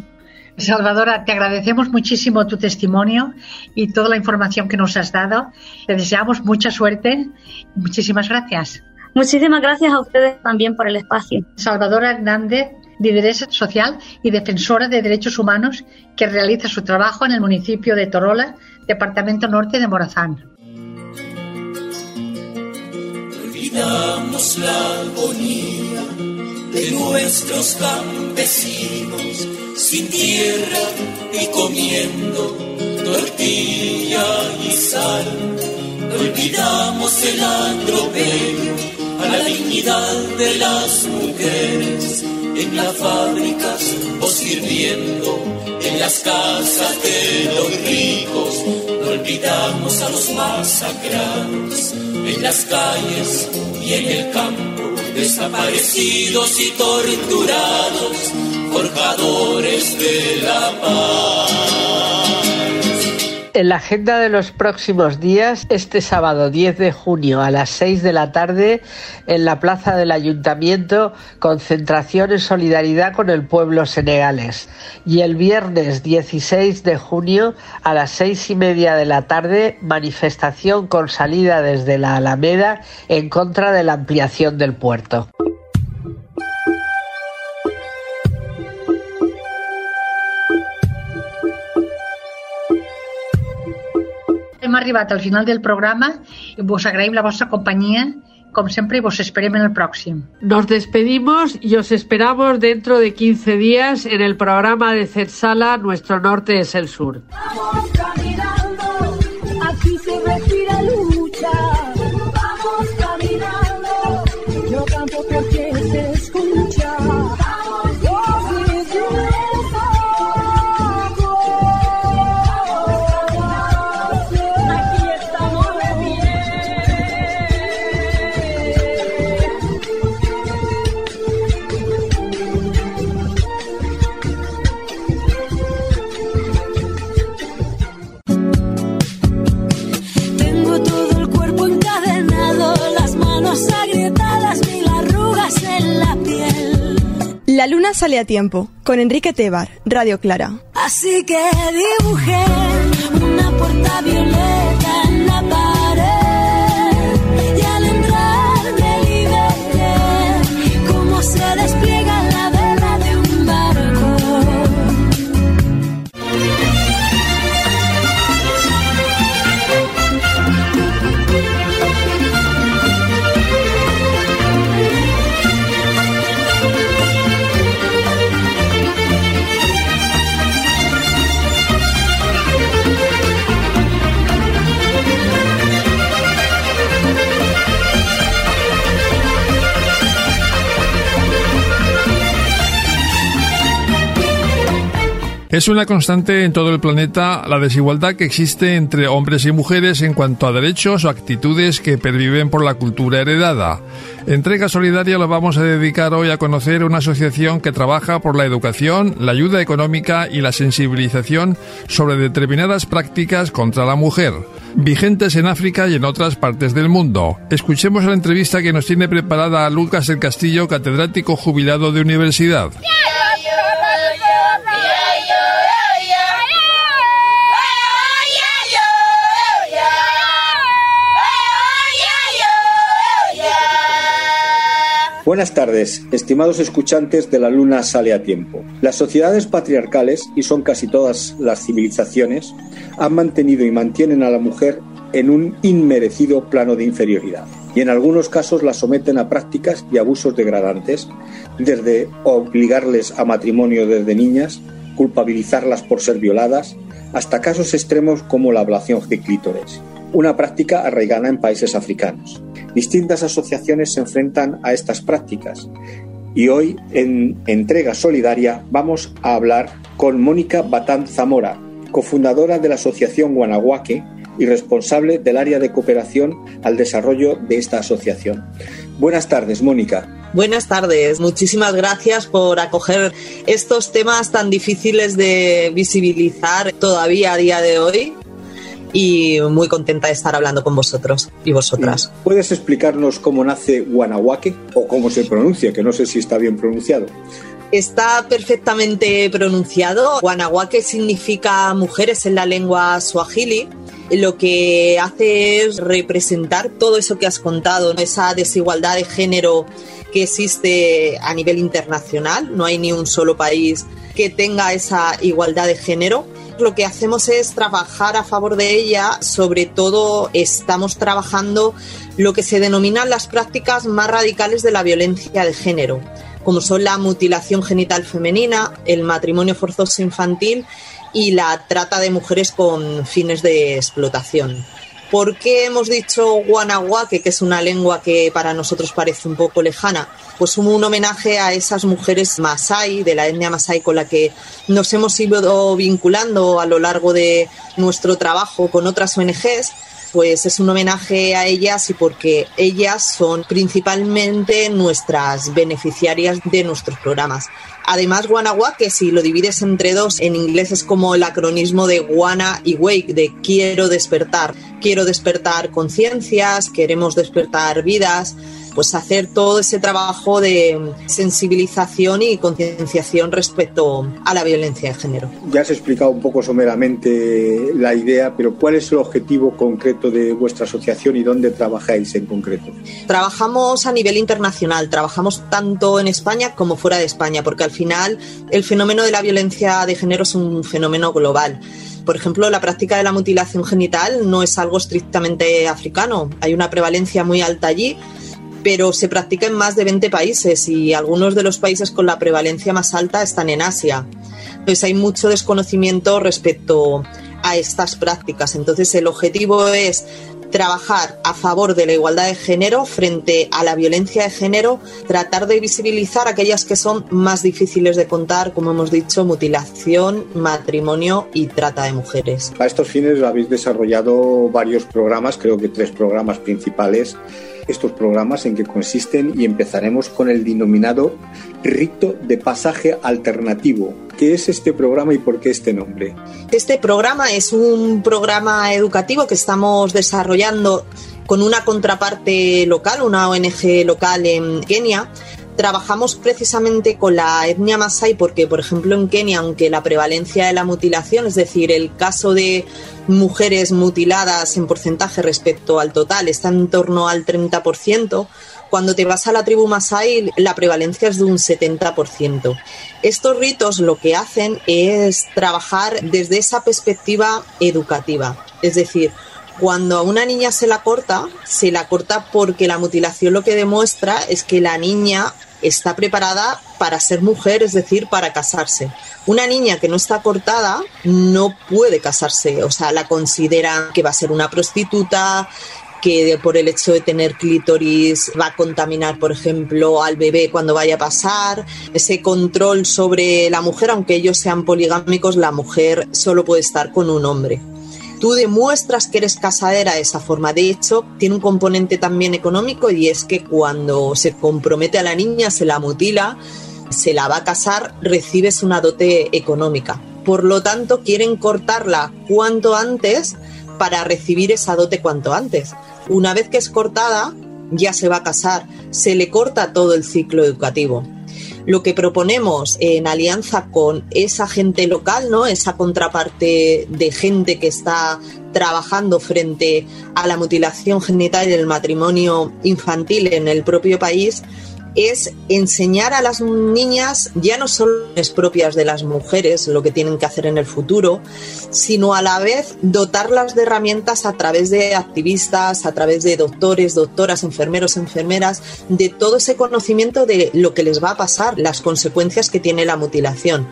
Salvadora, te agradecemos muchísimo tu testimonio y toda la información que nos has dado. Te deseamos mucha suerte. Muchísimas gracias. Muchísimas gracias a ustedes también por el espacio. Salvadora Hernández, lideresa social y defensora de derechos humanos que realiza su trabajo en el municipio de Torola, departamento norte de Morazán. Olvidamos la agonía de nuestros campesinos sin tierra y comiendo tortilla y sal. Olvidamos el atropello a la dignidad de las mujeres en las fábricas o sirviendo en las casas de los ricos. No olvidamos a los masacrados en las calles y en el campo, desaparecidos y torturados, forjadores de la paz. En la agenda de los próximos días, este sábado 10 de junio a las 6 de la tarde, en la plaza del Ayuntamiento, concentración en solidaridad con el pueblo senegalés. Y el viernes 16 de junio a las 6 y media de la tarde, manifestación con salida desde la Alameda en contra de la ampliación del puerto. Hem arribat al final del programa i vos agraïm la vostra companyia, com sempre, i vos esperem en el pròxim. Nos despedimos y os esperamos dentro de 15 días en el programa de Sala Nuestro Norte es el Sur. caminando, La luna sale a tiempo, con Enrique Tebar, Radio Clara. Así que dibujé una puerta violeta Es una constante en todo el planeta la desigualdad que existe entre hombres y mujeres en cuanto a derechos o actitudes que perviven por la cultura heredada. Entrega Solidaria lo vamos a dedicar hoy a conocer una asociación que trabaja por la educación, la ayuda económica y la sensibilización sobre determinadas prácticas contra la mujer, vigentes en África y en otras partes del mundo. Escuchemos la entrevista que nos tiene preparada Lucas el Castillo, catedrático jubilado de universidad. Buenas tardes, estimados escuchantes de La Luna sale a tiempo. Las sociedades patriarcales, y son casi todas las civilizaciones, han mantenido y mantienen a la mujer en un inmerecido plano de inferioridad y en algunos casos la someten a prácticas y abusos degradantes, desde obligarles a matrimonio desde niñas, culpabilizarlas por ser violadas, hasta casos extremos como la ablación de clítores, una práctica arraigada en países africanos. Distintas asociaciones se enfrentan a estas prácticas y hoy en Entrega Solidaria vamos a hablar con Mónica Batán Zamora, cofundadora de la Asociación Guanahuaque y responsable del área de cooperación al desarrollo de esta asociación. Buenas tardes, Mónica. Buenas tardes, muchísimas gracias por acoger estos temas tan difíciles de visibilizar todavía a día de hoy y muy contenta de estar hablando con vosotros y vosotras. ¿Puedes explicarnos cómo nace Guanahuaque o cómo se pronuncia? Que no sé si está bien pronunciado. Está perfectamente pronunciado. Guanahuaque significa mujeres en la lengua swahili lo que hace es representar todo eso que has contado, esa desigualdad de género que existe a nivel internacional. No hay ni un solo país que tenga esa igualdad de género. Lo que hacemos es trabajar a favor de ella, sobre todo estamos trabajando lo que se denominan las prácticas más radicales de la violencia de género, como son la mutilación genital femenina, el matrimonio forzoso infantil y la trata de mujeres con fines de explotación. ¿Por qué hemos dicho Guanahuaque, que es una lengua que para nosotros parece un poco lejana? Pues un homenaje a esas mujeres masai, de la etnia masai con la que nos hemos ido vinculando a lo largo de nuestro trabajo con otras ONGs pues es un homenaje a ellas y porque ellas son principalmente nuestras beneficiarias de nuestros programas. Además, Guanagua, que si lo divides entre dos, en inglés es como el acronismo de Guana y Wake, de quiero despertar. Quiero despertar conciencias, queremos despertar vidas pues hacer todo ese trabajo de sensibilización y concienciación respecto a la violencia de género. Ya has explicado un poco someramente la idea, pero ¿cuál es el objetivo concreto de vuestra asociación y dónde trabajáis en concreto? Trabajamos a nivel internacional, trabajamos tanto en España como fuera de España, porque al final el fenómeno de la violencia de género es un fenómeno global. Por ejemplo, la práctica de la mutilación genital no es algo estrictamente africano. Hay una prevalencia muy alta allí pero se practica en más de 20 países y algunos de los países con la prevalencia más alta están en Asia. Entonces hay mucho desconocimiento respecto a estas prácticas. Entonces el objetivo es trabajar a favor de la igualdad de género frente a la violencia de género, tratar de visibilizar aquellas que son más difíciles de contar, como hemos dicho, mutilación, matrimonio y trata de mujeres. A estos fines habéis desarrollado varios programas, creo que tres programas principales estos programas en qué consisten y empezaremos con el denominado rito de pasaje alternativo. ¿Qué es este programa y por qué este nombre? Este programa es un programa educativo que estamos desarrollando con una contraparte local, una ONG local en Kenia, trabajamos precisamente con la etnia masai porque, por ejemplo, en Kenia, aunque la prevalencia de la mutilación, es decir, el caso de mujeres mutiladas en porcentaje respecto al total está en torno al 30%, cuando te vas a la tribu masai la prevalencia es de un 70%. Estos ritos lo que hacen es trabajar desde esa perspectiva educativa, es decir, cuando a una niña se la corta, se la corta porque la mutilación lo que demuestra es que la niña está preparada para ser mujer, es decir, para casarse. Una niña que no está cortada no puede casarse, o sea, la consideran que va a ser una prostituta, que por el hecho de tener clítoris va a contaminar, por ejemplo, al bebé cuando vaya a pasar. Ese control sobre la mujer, aunque ellos sean poligámicos, la mujer solo puede estar con un hombre tú demuestras que eres casadera de esa forma. De hecho, tiene un componente también económico y es que cuando se compromete a la niña, se la mutila, se la va a casar, recibes una dote económica. Por lo tanto, quieren cortarla cuanto antes para recibir esa dote cuanto antes. Una vez que es cortada, ya se va a casar, se le corta todo el ciclo educativo lo que proponemos en alianza con esa gente local, ¿no? Esa contraparte de gente que está trabajando frente a la mutilación genital y el matrimonio infantil en el propio país es enseñar a las niñas ya no solo es propias de las mujeres lo que tienen que hacer en el futuro, sino a la vez dotarlas de herramientas a través de activistas, a través de doctores, doctoras, enfermeros, enfermeras, de todo ese conocimiento de lo que les va a pasar, las consecuencias que tiene la mutilación.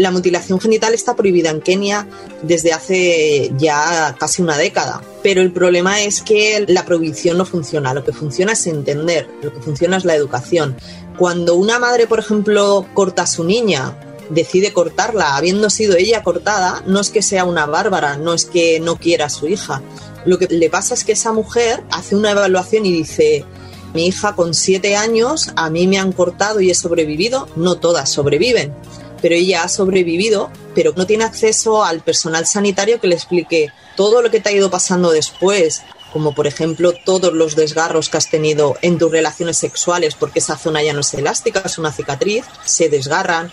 La mutilación genital está prohibida en Kenia desde hace ya casi una década, pero el problema es que la prohibición no funciona, lo que funciona es entender, lo que funciona es la educación. Cuando una madre, por ejemplo, corta a su niña, decide cortarla, habiendo sido ella cortada, no es que sea una bárbara, no es que no quiera a su hija. Lo que le pasa es que esa mujer hace una evaluación y dice, mi hija con siete años, a mí me han cortado y he sobrevivido, no todas sobreviven, pero ella ha sobrevivido, pero no tiene acceso al personal sanitario que le explique todo lo que te ha ido pasando después, como por ejemplo todos los desgarros que has tenido en tus relaciones sexuales, porque esa zona ya no es elástica, es una cicatriz, se desgarran.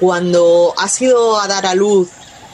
Cuando has ido a dar a luz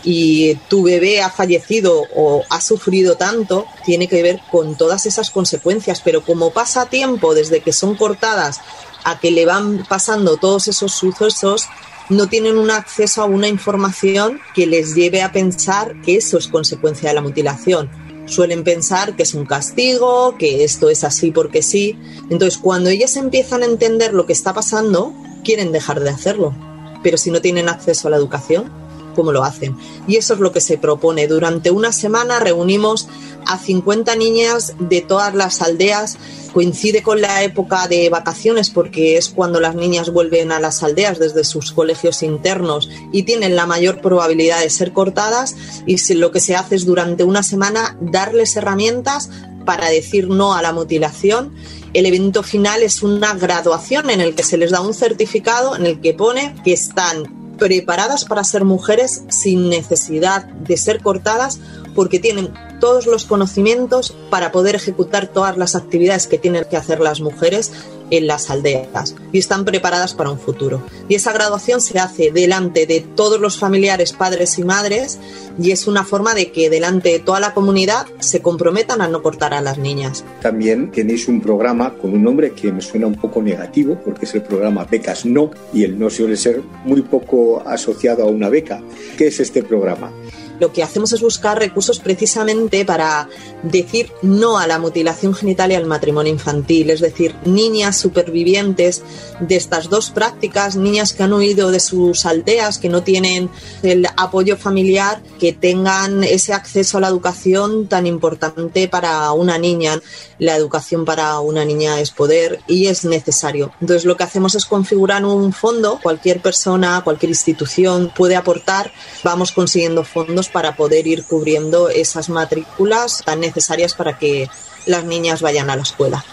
y tu bebé ha fallecido o ha sufrido tanto, tiene que ver con todas esas consecuencias, pero como pasa tiempo desde que son cortadas a que le van pasando todos esos sucesos, no tienen un acceso a una información que les lleve a pensar que eso es consecuencia de la mutilación. Suelen pensar que es un castigo, que esto es así porque sí. Entonces, cuando ellas empiezan a entender lo que está pasando, quieren dejar de hacerlo. Pero si no tienen acceso a la educación, ¿cómo lo hacen? Y eso es lo que se propone. Durante una semana reunimos a 50 niñas de todas las aldeas coincide con la época de vacaciones porque es cuando las niñas vuelven a las aldeas desde sus colegios internos y tienen la mayor probabilidad de ser cortadas y lo que se hace es durante una semana darles herramientas para decir no a la mutilación. El evento final es una graduación en el que se les da un certificado en el que pone que están preparadas para ser mujeres sin necesidad de ser cortadas porque tienen todos los conocimientos para poder ejecutar todas las actividades que tienen que hacer las mujeres en las aldeas y están preparadas para un futuro. Y esa graduación se hace delante de todos los familiares, padres y madres, y es una forma de que delante de toda la comunidad se comprometan a no cortar a las niñas. También tenéis un programa con un nombre que me suena un poco negativo, porque es el programa Becas No, y el no suele ser muy poco asociado a una beca. ¿Qué es este programa? Lo que hacemos es buscar recursos precisamente para decir no a la mutilación genital y al matrimonio infantil, es decir, niñas supervivientes de estas dos prácticas, niñas que han huido de sus aldeas, que no tienen el apoyo familiar, que tengan ese acceso a la educación tan importante para una niña. La educación para una niña es poder y es necesario. Entonces lo que hacemos es configurar un fondo, cualquier persona, cualquier institución puede aportar, vamos consiguiendo fondos para poder ir cubriendo esas matrículas tan necesarias para que las niñas vayan a la escuela.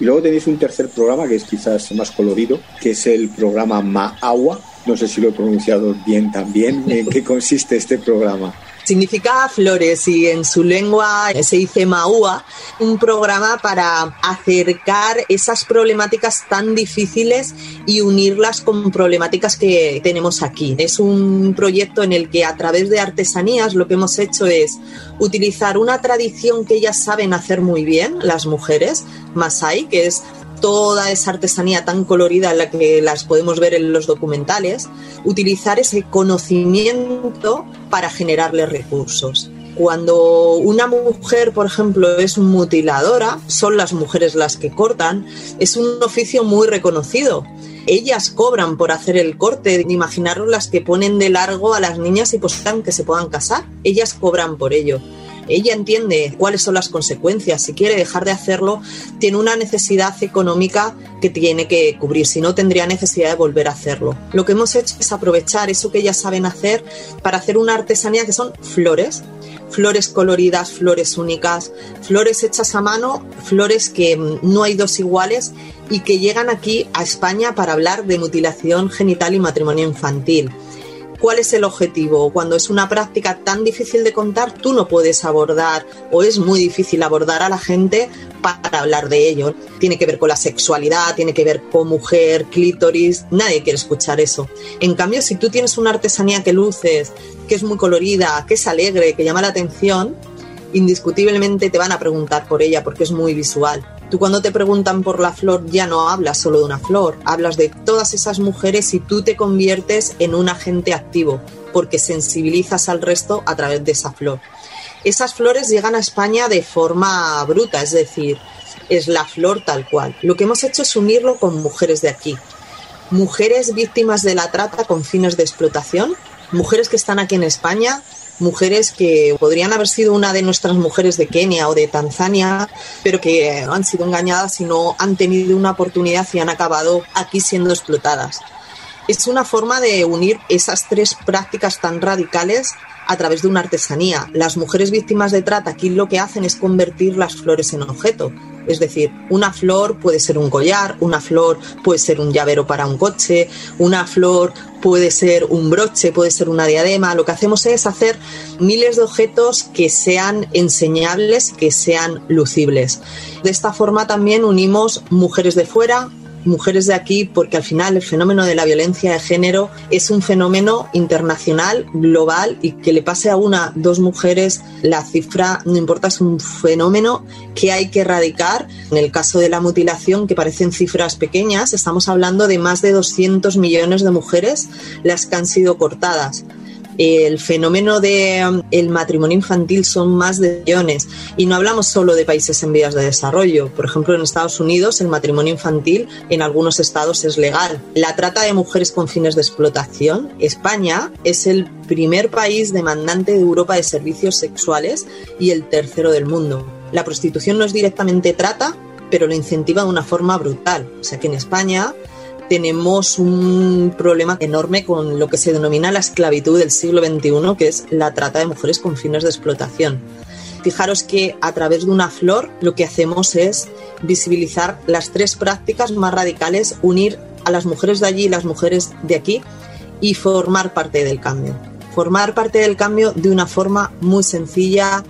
Y luego tenéis un tercer programa que es quizás más colorido, que es el programa Maagua. No sé si lo he pronunciado bien también. ¿En qué consiste este programa? Significa flores y en su lengua se dice Maua, un programa para acercar esas problemáticas tan difíciles y unirlas con problemáticas que tenemos aquí. Es un proyecto en el que a través de artesanías lo que hemos hecho es utilizar una tradición que ellas saben hacer muy bien, las mujeres, Masai, que es toda esa artesanía tan colorida en la que las podemos ver en los documentales, utilizar ese conocimiento para generarle recursos. Cuando una mujer, por ejemplo, es mutiladora, son las mujeres las que cortan, es un oficio muy reconocido. Ellas cobran por hacer el corte, imaginaros las que ponen de largo a las niñas y posibilitan que se puedan casar, ellas cobran por ello ella entiende cuáles son las consecuencias. Si quiere dejar de hacerlo, tiene una necesidad económica que tiene que cubrir, si no tendría necesidad de volver a hacerlo. Lo que hemos hecho es aprovechar eso que ellas saben hacer para hacer una artesanía que son flores, flores coloridas, flores únicas, flores hechas a mano, flores que mm, no hay dos iguales y que llegan aquí a España para hablar de mutilación genital y matrimonio infantil. ¿Cuál es el objetivo? Cuando es una práctica tan difícil de contar, tú no puedes abordar o es muy difícil abordar a la gente para hablar de ello. Tiene que ver con la sexualidad, tiene que ver con mujer, clítoris, nadie quiere escuchar eso. En cambio, si tú tienes una artesanía que luces, que es muy colorida, que es alegre, que llama la atención, indiscutiblemente te van a preguntar por ella porque es muy visual. Tú cuando te preguntan por la flor ya no hablas solo de una flor, hablas de todas esas mujeres y tú te conviertes en un agente activo porque sensibilizas al resto a través de esa flor. Esas flores llegan a España de forma bruta, es decir, es la flor tal cual. Lo que hemos hecho es unirlo con mujeres de aquí. Mujeres víctimas de la trata con fines de explotación, mujeres que están aquí en España, mujeres que podrían haber sido una de nuestras mujeres de Kenia o de Tanzania, pero que han sido engañadas y no han tenido una oportunidad y han acabado aquí siendo explotadas. Es una forma de unir esas tres prácticas tan radicales a través de una artesanía. Las mujeres víctimas de trata aquí lo que hacen es convertir las flores en objeto. Es decir, una flor puede ser un collar, una flor puede ser un llavero para un coche, una flor puede ser un broche, puede ser una diadema. Lo que hacemos es hacer miles de objetos que sean enseñables, que sean lucibles. De esta forma también unimos mujeres de fuera, mujeres de aquí porque al final el fenómeno de la violencia de género es un fenómeno internacional, global y que le pase a una, dos mujeres, la cifra no importa, es un fenómeno que hay que erradicar. En el caso de la mutilación, que parecen cifras pequeñas, estamos hablando de más de 200 millones de mujeres las que han sido cortadas el fenómeno de um, matrimonio infantil son más de millones y no hablamos solo de países en vías de desarrollo. Por ejemplo, en Estados Unidos el matrimonio infantil en algunos estados es legal. La trata de mujeres con fines de explotación, España es el primer país demandante de Europa de servicios sexuales y el tercero del mundo. La prostitución no es directamente trata, pero lo incentiva de una forma brutal. O sea que en España tenemos un problema enorme con lo que se denomina la esclavitud del siglo XXI, que es la trata de mujeres con fines de explotación. Fijaros que a través de una flor lo que hacemos es visibilizar las tres prácticas más radicales, unir a las mujeres de allí y las mujeres de aquí y formar parte del cambio. Formar parte del cambio de una forma muy sencilla,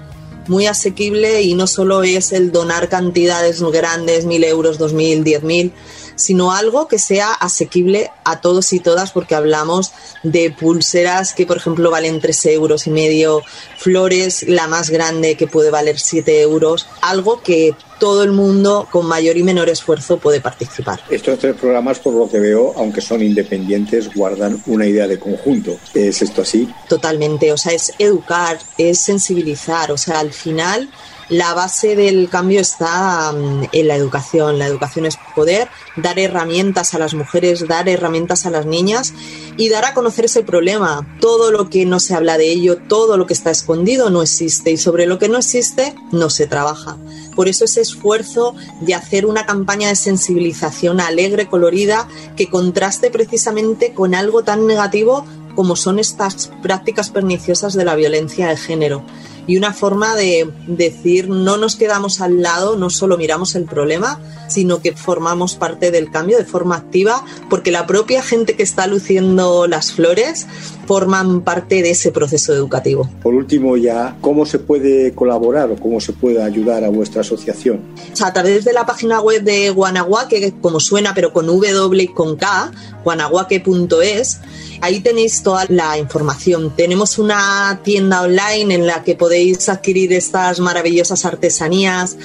muy asequible y no solo es el donar cantidades grandes, mil euros, dos mil, diez mil, sino algo que sea asequible a todos y todas, porque hablamos de pulseras que, por ejemplo, valen 3 euros y medio, flores, la más grande que puede valer 7 euros, algo que todo el mundo con mayor y menor esfuerzo puede participar. Estos tres programas, por lo que veo, aunque son independientes, guardan una idea de conjunto. ¿Es esto así? Totalmente, o sea, es educar, es sensibilizar, o sea, al final la base del cambio está mm, en la educación. La educación es poder dar herramientas a las mujeres, dar herramientas a las niñas y dar a conocer ese problema. Todo lo que no se habla de ello, todo lo que está escondido no existe y sobre lo que no existe no se trabaja. Por eso ese esfuerzo de hacer una campaña de sensibilización alegre, colorida, que contraste precisamente con algo tan negativo como son estas prácticas perniciosas de la violencia de género y una forma de decir no nos quedamos al lado, no solo miramos el problema, sino que formamos parte del cambio de forma activa, porque la propia gente que está luciendo las flores forman parte de ese proceso educativo. Por último, ya, ¿cómo se puede colaborar o cómo se puede ayudar a vuestra asociación? a través de la página web de Guanaguaque, como suena, pero con W y con K, guanaguaque.es, ahí tenéis toda la información. Tenemos una tienda online en la que podéis adquirir estas maravillosas artesanías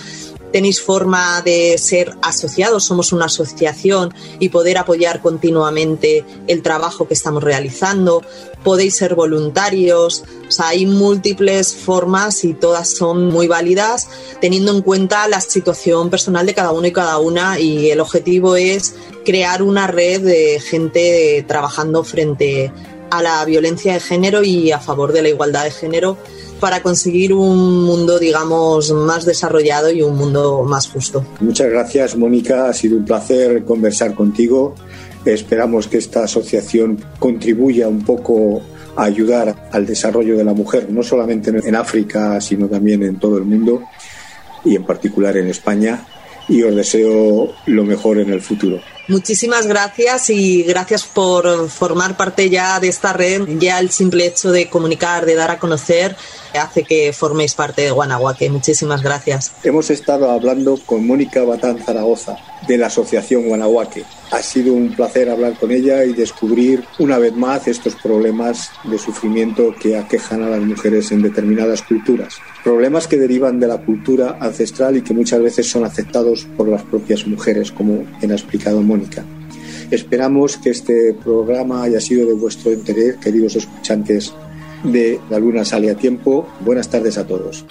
tenéis forma de ser asociados, somos una asociación y poder apoyar continuamente el trabajo que estamos realizando. Podéis ser voluntarios, o sea, hay múltiples formas y todas son muy válidas teniendo en cuenta la situación personal de cada uno y cada una y el objetivo es crear una red de gente trabajando frente a la violencia de género y a favor de la igualdad de género para conseguir un mundo, digamos, más desarrollado y un mundo más justo. Muchas gracias, Mónica. Ha sido un placer conversar contigo. Esperamos que esta asociación contribuya un poco a ayudar al desarrollo de la mujer, no solamente en África, sino también en todo el mundo y en particular en España. Y os deseo lo mejor en el futuro. Muchísimas gracias y gracias por formar parte ya de esta red. Ya el simple hecho de comunicar, de dar a conocer, hace que forméis parte de Guanajuato. Muchísimas gracias. Hemos estado hablando con Mónica Batán Zaragoza, de la Asociación Guanajuate. Ha sido un placer hablar con ella y descubrir una vez más estos problemas de sufrimiento que aquejan a las mujeres en determinadas culturas. Problemas que derivan de la cultura ancestral y que muchas veces son aceptados por las propias mujeres, como bien ha explicado Mónica. Esperamos que este programa haya sido de vuestro interés, queridos escuchantes de La Luna Sale a Tiempo. Buenas tardes a todos.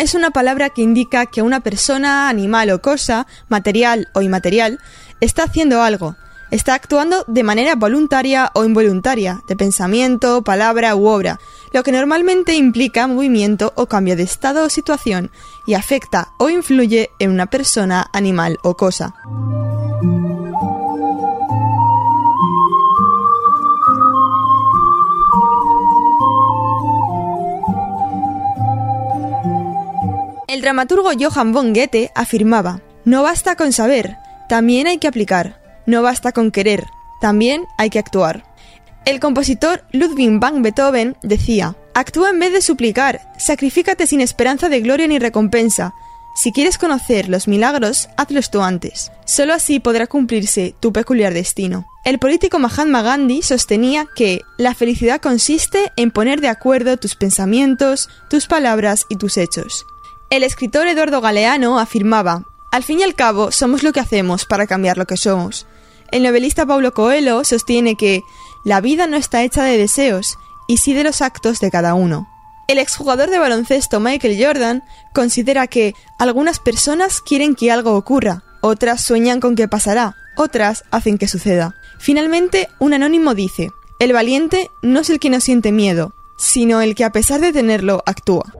Es una palabra que indica que una persona, animal o cosa, material o inmaterial, está haciendo algo, está actuando de manera voluntaria o involuntaria, de pensamiento, palabra u obra, lo que normalmente implica movimiento o cambio de estado o situación y afecta o influye en una persona, animal o cosa. El dramaturgo Johann von Goethe afirmaba, no basta con saber, también hay que aplicar, no basta con querer, también hay que actuar. El compositor Ludwig van Beethoven decía, actúa en vez de suplicar, sacrifícate sin esperanza de gloria ni recompensa. Si quieres conocer los milagros, hazlos tú antes. Solo así podrá cumplirse tu peculiar destino. El político Mahatma Gandhi sostenía que la felicidad consiste en poner de acuerdo tus pensamientos, tus palabras y tus hechos. El escritor Eduardo Galeano afirmaba, al fin y al cabo somos lo que hacemos para cambiar lo que somos. El novelista Paulo Coelho sostiene que la vida no está hecha de deseos, y sí de los actos de cada uno. El exjugador de baloncesto Michael Jordan considera que algunas personas quieren que algo ocurra, otras sueñan con que pasará, otras hacen que suceda. Finalmente, un anónimo dice, el valiente no es el que no siente miedo, sino el que a pesar de tenerlo actúa.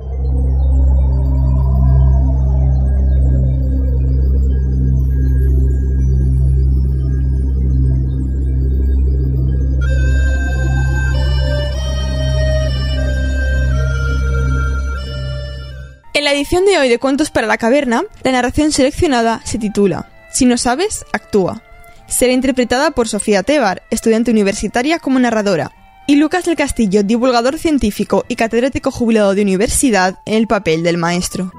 En la edición de hoy de Cuentos para la Caverna, la narración seleccionada se titula Si no sabes, actúa. Será interpretada por Sofía Tebar, estudiante universitaria como narradora, y Lucas del Castillo, divulgador científico y catedrático jubilado de universidad, en el papel del maestro.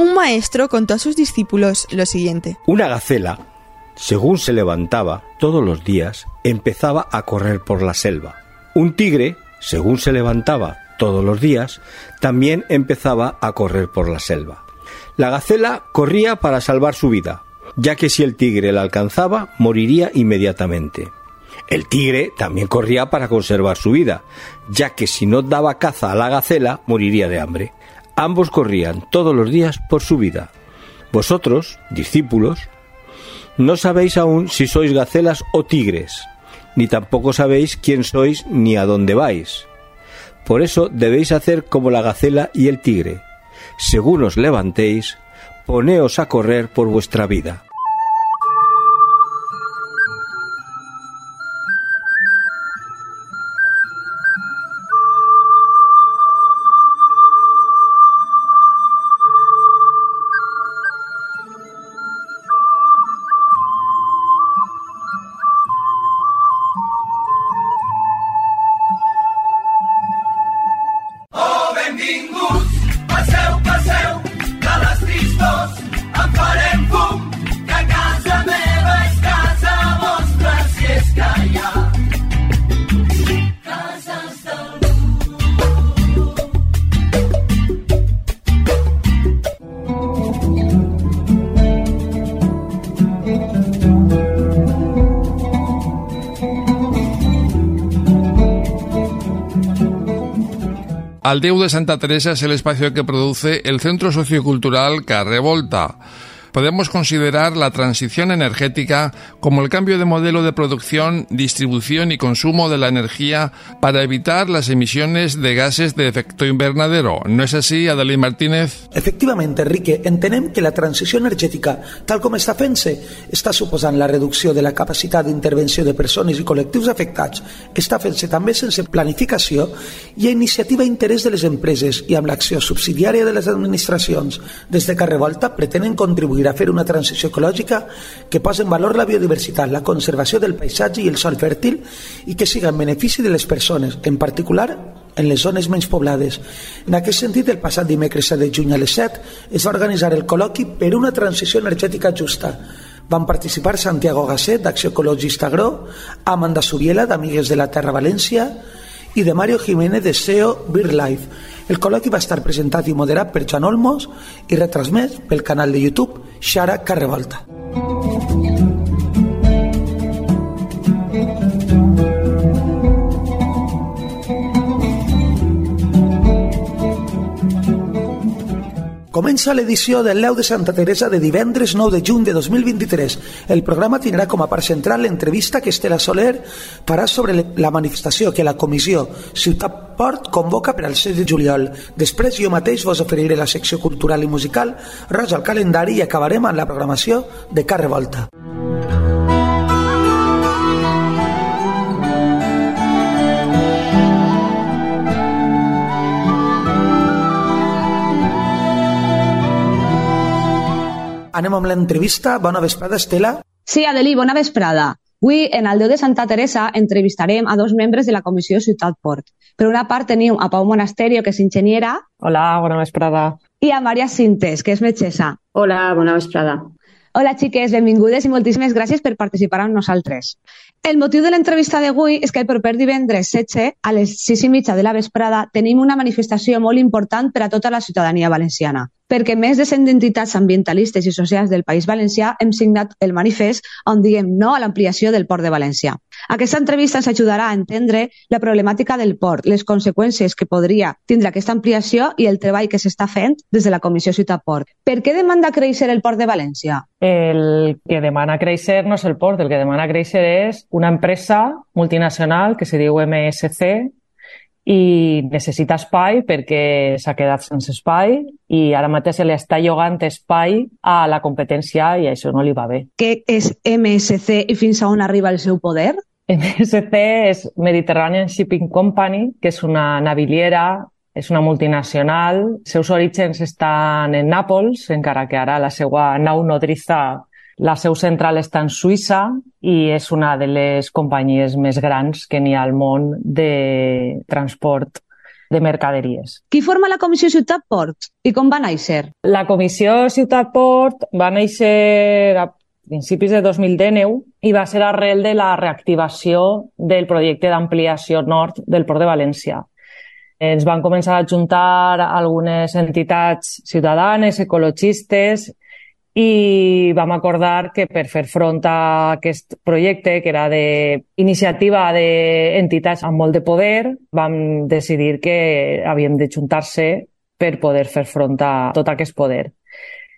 Un maestro contó a sus discípulos lo siguiente. Una gacela, según se levantaba todos los días, empezaba a correr por la selva. Un tigre, según se levantaba todos los días, también empezaba a correr por la selva. La gacela corría para salvar su vida, ya que si el tigre la alcanzaba, moriría inmediatamente. El tigre también corría para conservar su vida, ya que si no daba caza a la gacela, moriría de hambre. Ambos corrían todos los días por su vida. Vosotros, discípulos, no sabéis aún si sois gacelas o tigres, ni tampoco sabéis quién sois ni a dónde vais. Por eso debéis hacer como la gacela y el tigre. Según os levantéis, poneos a correr por vuestra vida. Aldeu de Santa Teresa es el espacio que produce el Centro Sociocultural Carrevolta podemos considerar la transición energética como el cambio de modelo de producción, distribución y consumo de la energía para evitar las emisiones de gases de efecto invernadero. ¿No és així, Adelín Martínez? Efectivament, Enrique, entenem que la transició energètica, tal com està fent-se, està suposant la reducció de la capacitat d'intervenció de persones i col·lectius afectats, està fent-se també sense planificació i a iniciativa i interès de les empreses i amb l'acció subsidiària de les administracions. Des de Carrevolta pretenen contribuir a fer una transició ecològica que posi en valor la biodiversitat, la conservació del paisatge i el sol fèrtil i que siga en benefici de les persones, en particular en les zones menys poblades. En aquest sentit, el passat dimecres 7 de juny a les 7 es va organitzar el col·loqui per una transició energètica justa. Van participar Santiago Gasset, d'Acció Ecologista Agro, Amanda Subiela, d'Amigues de la Terra València, i de Mario Jiménez de SEO BirdLife. El col·loqui va estar presentat i moderat per Joan Olmos i retransmès pel canal de YouTube Xara Carrevolta. Comença l'edició del Leu de Santa Teresa de divendres 9 de juny de 2023. El programa tindrà com a part central l'entrevista que Estela Soler farà sobre la manifestació que la comissió Ciutat Port convoca per al 6 de juliol. Després jo mateix vos oferiré la secció cultural i musical, ros al calendari i acabarem amb la programació de Carre Volta. Anem amb l'entrevista. Bona vesprada, Estela. Sí, Adelí, bona vesprada. Avui, en el Déu de Santa Teresa, entrevistarem a dos membres de la Comissió Ciutat Port. Per una part tenim a Pau Monasterio, que és enginyera. Hola, bona vesprada. I a Maria Cintes, que és metgessa. Hola, bona vesprada. Hola, xiques, benvingudes i moltíssimes gràcies per participar amb nosaltres. El motiu de l'entrevista d'avui és que el proper divendres 16, a les 6 i mitja de la vesprada, tenim una manifestació molt important per a tota la ciutadania valenciana perquè més de 100 entitats ambientalistes i socials del País Valencià hem signat el manifest on diem no a l'ampliació del port de València. Aquesta entrevista ens ajudarà a entendre la problemàtica del port, les conseqüències que podria tindre aquesta ampliació i el treball que s'està fent des de la Comissió Ciutat Port. Per què demanda créixer el port de València? El que demana créixer no és el port, el que demana créixer és una empresa multinacional que se diu MSC, i necessita espai perquè s'ha quedat sense espai i ara mateix se li està llogant espai a la competència i això no li va bé. Què és MSC i fins a on arriba el seu poder? MSC és Mediterranean Shipping Company, que és una naviliera, és una multinacional. Els seus orígens estan en Nàpols, encara que ara la seva nau nodriza la seu central està en Suïssa i és una de les companyies més grans que n'hi ha al món de transport de mercaderies. Qui forma la Comissió Ciutat Port i com va néixer? La Comissió Ciutat Port va néixer a principis de 2019 i va ser arrel de la reactivació del projecte d'ampliació nord del Port de València. Ens van començar a juntar algunes entitats ciutadanes, ecologistes, i vam acordar que per fer front a aquest projecte, que era d'iniciativa d'entitats amb molt de poder, vam decidir que havíem de juntar-se per poder fer front a tot aquest poder.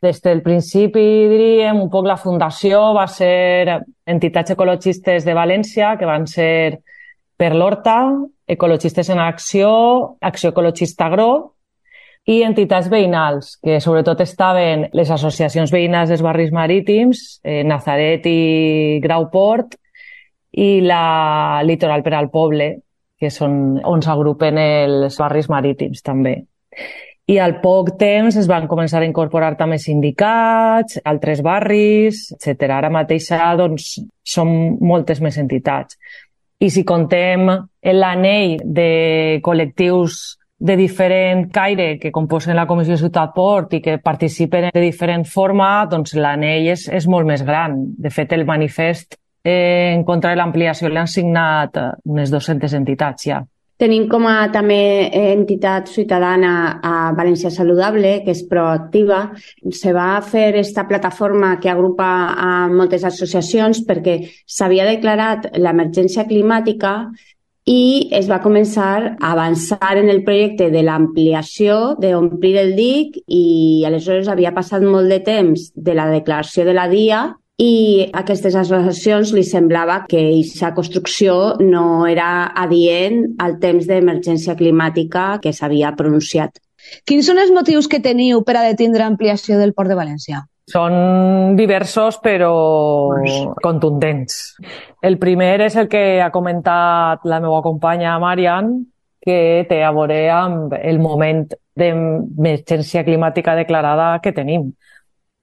Des del principi, diríem, un poc la fundació va ser entitats ecologistes de València, que van ser per l'Horta, Ecologistes en Acció, Acció Ecologista Agro, i entitats veïnals, que sobretot estaven les associacions veïnals dels barris marítims, eh, Nazaret i Grauport, i la Litoral per al Poble, que són on s'agrupen els barris marítims també. I al poc temps es van començar a incorporar també sindicats, altres barris, etc. Ara mateix doncs, són moltes més entitats. I si contem l'anell de col·lectius de diferent caire que composen la Comissió Ciutat Port i que participen de diferent forma, doncs l'anell és, és molt més gran. De fet, el manifest eh, en contra de l'ampliació l'han signat eh, unes 200 entitats ja. Tenim com a també entitat ciutadana a València Saludable, que és proactiva. Se va fer esta plataforma que agrupa a moltes associacions perquè s'havia declarat l'emergència climàtica i es va començar a avançar en el projecte de l'ampliació, d'omplir el dic i aleshores havia passat molt de temps de la declaració de la DIA i aquestes associacions li semblava que aquesta construcció no era adient al temps d'emergència climàtica que s'havia pronunciat. Quins són els motius que teniu per a detindre ampliació del Port de València? Són diversos però contundents. El primer és el que ha comentat la meva companya Marian, que té a veure amb el moment d'emergència climàtica declarada que tenim.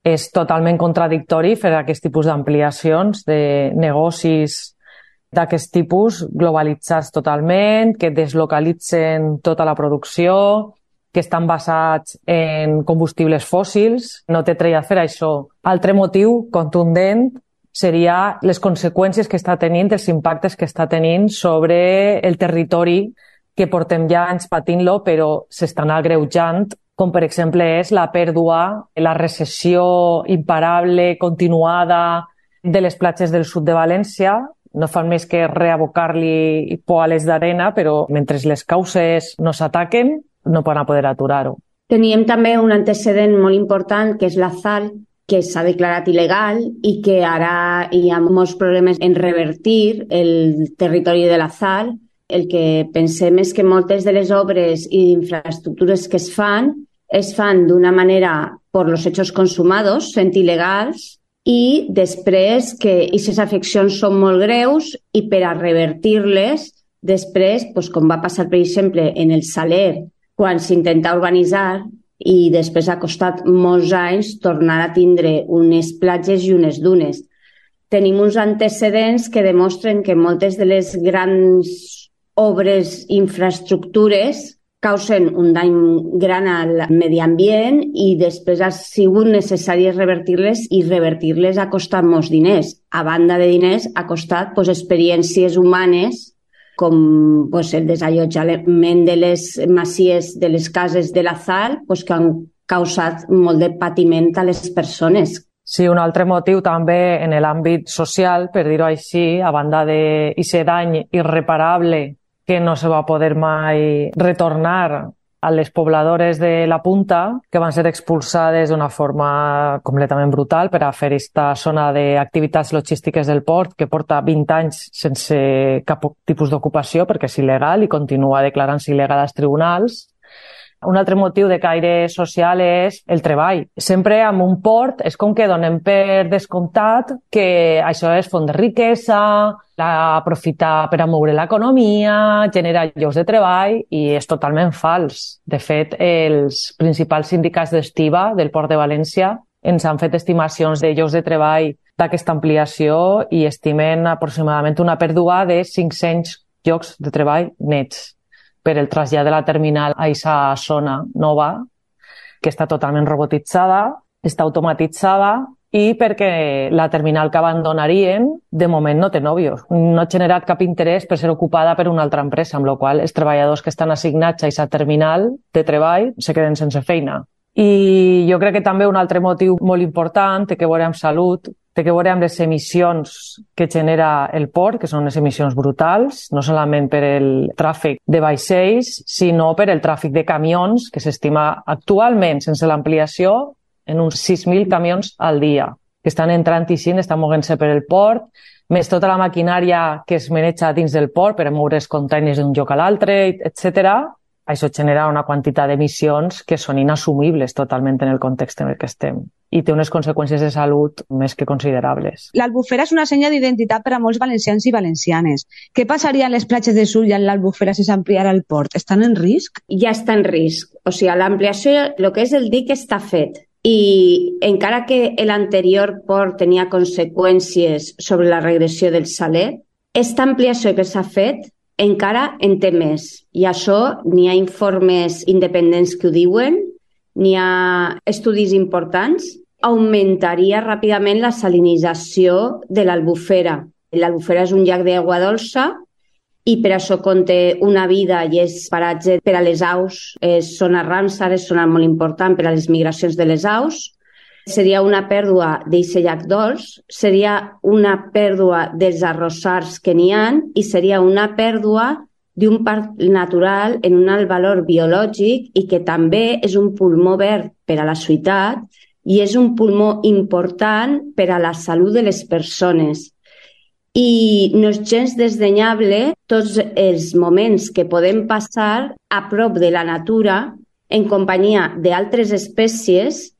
És totalment contradictori fer aquest tipus d'ampliacions de negocis d'aquest tipus globalitzats totalment, que deslocalitzen tota la producció, que estan basats en combustibles fòssils, no té treia fer això. Altre motiu contundent seria les conseqüències que està tenint, els impactes que està tenint sobre el territori que portem ja anys patint-lo, però s'estan agreujant, com per exemple és la pèrdua, la recessió imparable, continuada de les platges del sud de València, no fan més que reabocar-li poales d'arena, però mentre les causes no s'ataquen, no van a poder aturar-ho. Teníem també un antecedent molt important, que és la ZAL, que s'ha declarat il·legal i que ara hi ha molts problemes en revertir el territori de la ZAL. El que pensem és que moltes de les obres i infraestructures que es fan es fan d'una manera per los hechos consumados, sent il·legals, i després que aquestes afeccions són molt greus i per a revertir-les, després, doncs, com va passar, per exemple, en el Saler, quan s'intenta urbanitzar i després ha costat molts anys tornar a tindre unes platges i unes dunes. Tenim uns antecedents que demostren que moltes de les grans obres, infraestructures, causen un dany gran al medi ambient i després ha sigut necessari revertir-les i revertir-les ha costat molts diners. A banda de diners, ha costat pues, experiències humanes com pues, el desallotjament de les masies de les cases de la ZAL pues, que han causat molt de patiment a les persones. Sí, un altre motiu també en l'àmbit social, per dir-ho així, a banda d'aquest dany irreparable que no se va poder mai retornar a les pobladores de la punta que van ser expulsades d'una forma completament brutal per a fer aquesta zona d'activitats logístiques del port que porta 20 anys sense cap tipus d'ocupació perquè és il·legal i continua declarant-se il·legal als tribunals un altre motiu de caire social és el treball. Sempre amb un port és com que donem per descomptat que això és font de riquesa, aprofitar per a moure l'economia, generar llocs de treball i és totalment fals. De fet, els principals sindicats d'estiva del Port de València ens han fet estimacions de llocs de treball d'aquesta ampliació i estimen aproximadament una pèrdua de 500 llocs de treball nets per el trasllat de la terminal a aquesta zona nova, que està totalment robotitzada, està automatitzada i perquè la terminal que abandonarien de moment no té nòvios. No ha generat cap interès per ser ocupada per una altra empresa, amb la qual els treballadors que estan assignats a aquesta terminal de treball se queden sense feina. I jo crec que també un altre motiu molt important té que veure amb salut, té que veure amb les emissions que genera el port, que són unes emissions brutals, no solament per el tràfic de vaixells, sinó per el tràfic de camions, que s'estima actualment, sense l'ampliació, en uns 6.000 camions al dia, que estan entrant i sint, estan moguent-se per el port, més tota la maquinària que es maneja dins del port per moure els containers d'un lloc a l'altre, etc això genera una quantitat d'emissions que són inassumibles totalment en el context en el que estem i té unes conseqüències de salut més que considerables. L'Albufera és una senya d'identitat per a molts valencians i valencianes. Què passaria en les platges de Sud i en l'Albufera si s'ampliara el port? Estan en risc? Ja està en risc. O sigui, l'ampliació, el que és el dic està fet i encara que l'anterior port tenia conseqüències sobre la regressió del Saler, aquesta ampliació que s'ha fet encara en té més. I això n'hi ha informes independents que ho diuen, n'hi ha estudis importants, augmentaria ràpidament la salinització de l'albufera. L'albufera és un llac d'aigua dolça i per això conté una vida i és paratge per a les aus, és zona Ramsar, és zona molt important per a les migracions de les aus, seria una pèrdua d'aquest llac dolç, seria una pèrdua dels arrossars que n'hi han i seria una pèrdua d'un parc natural en un alt valor biològic i que també és un pulmó verd per a la ciutat i és un pulmó important per a la salut de les persones. I no és gens desdenyable tots els moments que podem passar a prop de la natura en companyia d'altres espècies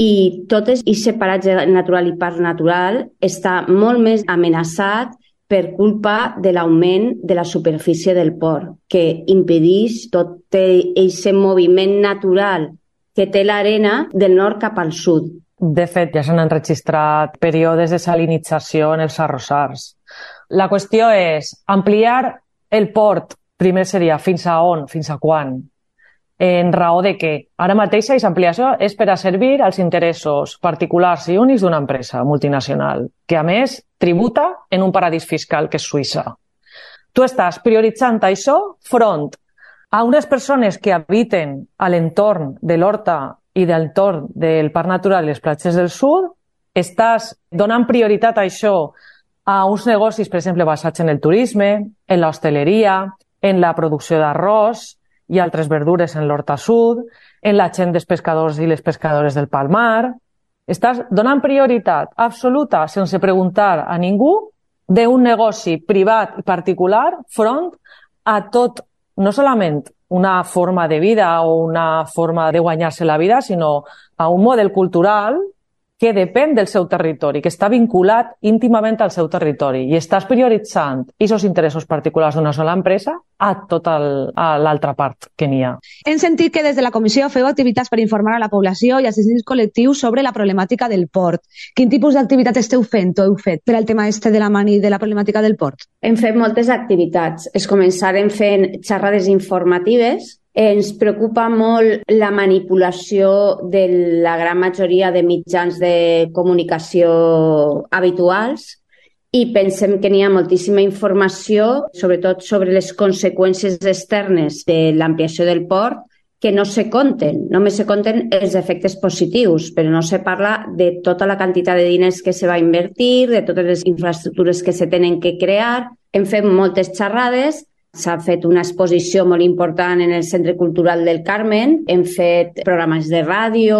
i tot aquest paratge natural i parc natural està molt més amenaçat per culpa de l'augment de la superfície del port, que impedeix tot aquest moviment natural que té l'arena del nord cap al sud. De fet, ja s'han enregistrat períodes de salinització en els arrossars. La qüestió és ampliar el port, primer seria fins a on, fins a quan, en raó de que ara mateix aquesta ampliació és per a servir als interessos particulars i únics d'una empresa multinacional, que a més tributa en un paradís fiscal que és Suïssa. Tu estàs prioritzant això front a unes persones que habiten a l'entorn de l'Horta i del l'entorn del Parc Natural i les platges del sud, estàs donant prioritat a això a uns negocis, per exemple, basats en el turisme, en l'hostaleria, en la producció d'arròs i altres verdures en l'Horta Sud, en la gent dels pescadors i les pescadores del Palmar. Estàs donant prioritat absoluta, sense preguntar a ningú, d'un negoci privat i particular front a tot no solament una forma de vida o una forma de guanyar-se la vida, sinó a un model cultural que depèn del seu territori, que està vinculat íntimament al seu territori i estàs prioritzant aquests interessos particulars d'una sola empresa a tota l'altra part que n'hi ha. Hem sentit que des de la comissió feu activitats per informar a la població i als dins col·lectius sobre la problemàtica del port. Quin tipus d'activitat esteu fent o heu fet per al tema este de la mani de la problemàtica del port? Hem fet moltes activitats. Es començaren fent xerrades informatives ens preocupa molt la manipulació de la gran majoria de mitjans de comunicació habituals i pensem que n'hi ha moltíssima informació, sobretot sobre les conseqüències externes de l'ampliació del port, que no se compten. Només se compten els efectes positius, però no se parla de tota la quantitat de diners que se va invertir, de totes les infraestructures que se tenen que crear. Hem fet moltes xerrades S'ha fet una exposició molt important en el Centre Cultural del Carmen, hem fet programes de ràdio,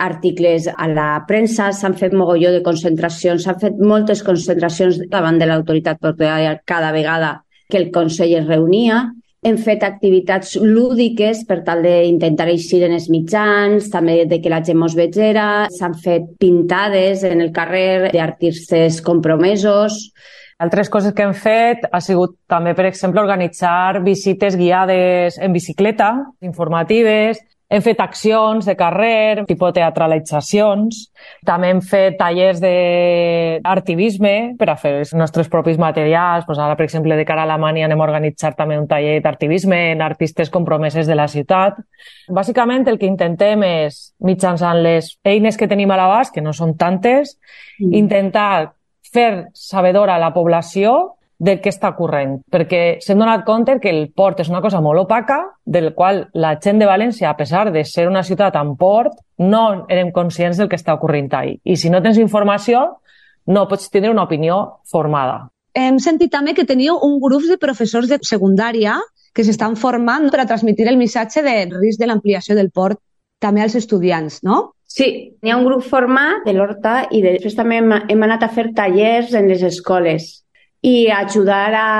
articles a la premsa, s'han fet mogolló de concentracions, s'han fet moltes concentracions davant de l'autoritat portuària cada vegada que el Consell es reunia. Hem fet activitats lúdiques per tal d'intentar eixir en els mitjans, també de que la gent mos vegera. S'han fet pintades en el carrer d'artistes compromesos. Altres coses que hem fet ha sigut també, per exemple, organitzar visites guiades en bicicleta, informatives, hem fet accions de carrer, tipus teatralitzacions. També hem fet tallers d'artivisme per a fer els nostres propis materials. Pues ara, per exemple, de cara a Alemanya anem a organitzar també un taller d'artivisme en artistes compromeses de la ciutat. Bàsicament el que intentem és, mitjançant les eines que tenim a l'abast, que no són tantes, mm. intentar fer sabedora la població del que està ocorrent, perquè s'hem donat compte que el port és una cosa molt opaca, del qual la gent de València, a pesar de ser una ciutat amb port, no érem conscients del que està ocorrent ahí. I si no tens informació, no pots tenir una opinió formada. Hem sentit també que teniu un grup de professors de secundària que s'estan formant per a transmitir el missatge de risc de l'ampliació del port també als estudiants, no? Sí, hi ha un grup format de l'Horta i després també hem, hem anat a fer tallers en les escoles i ajudar a,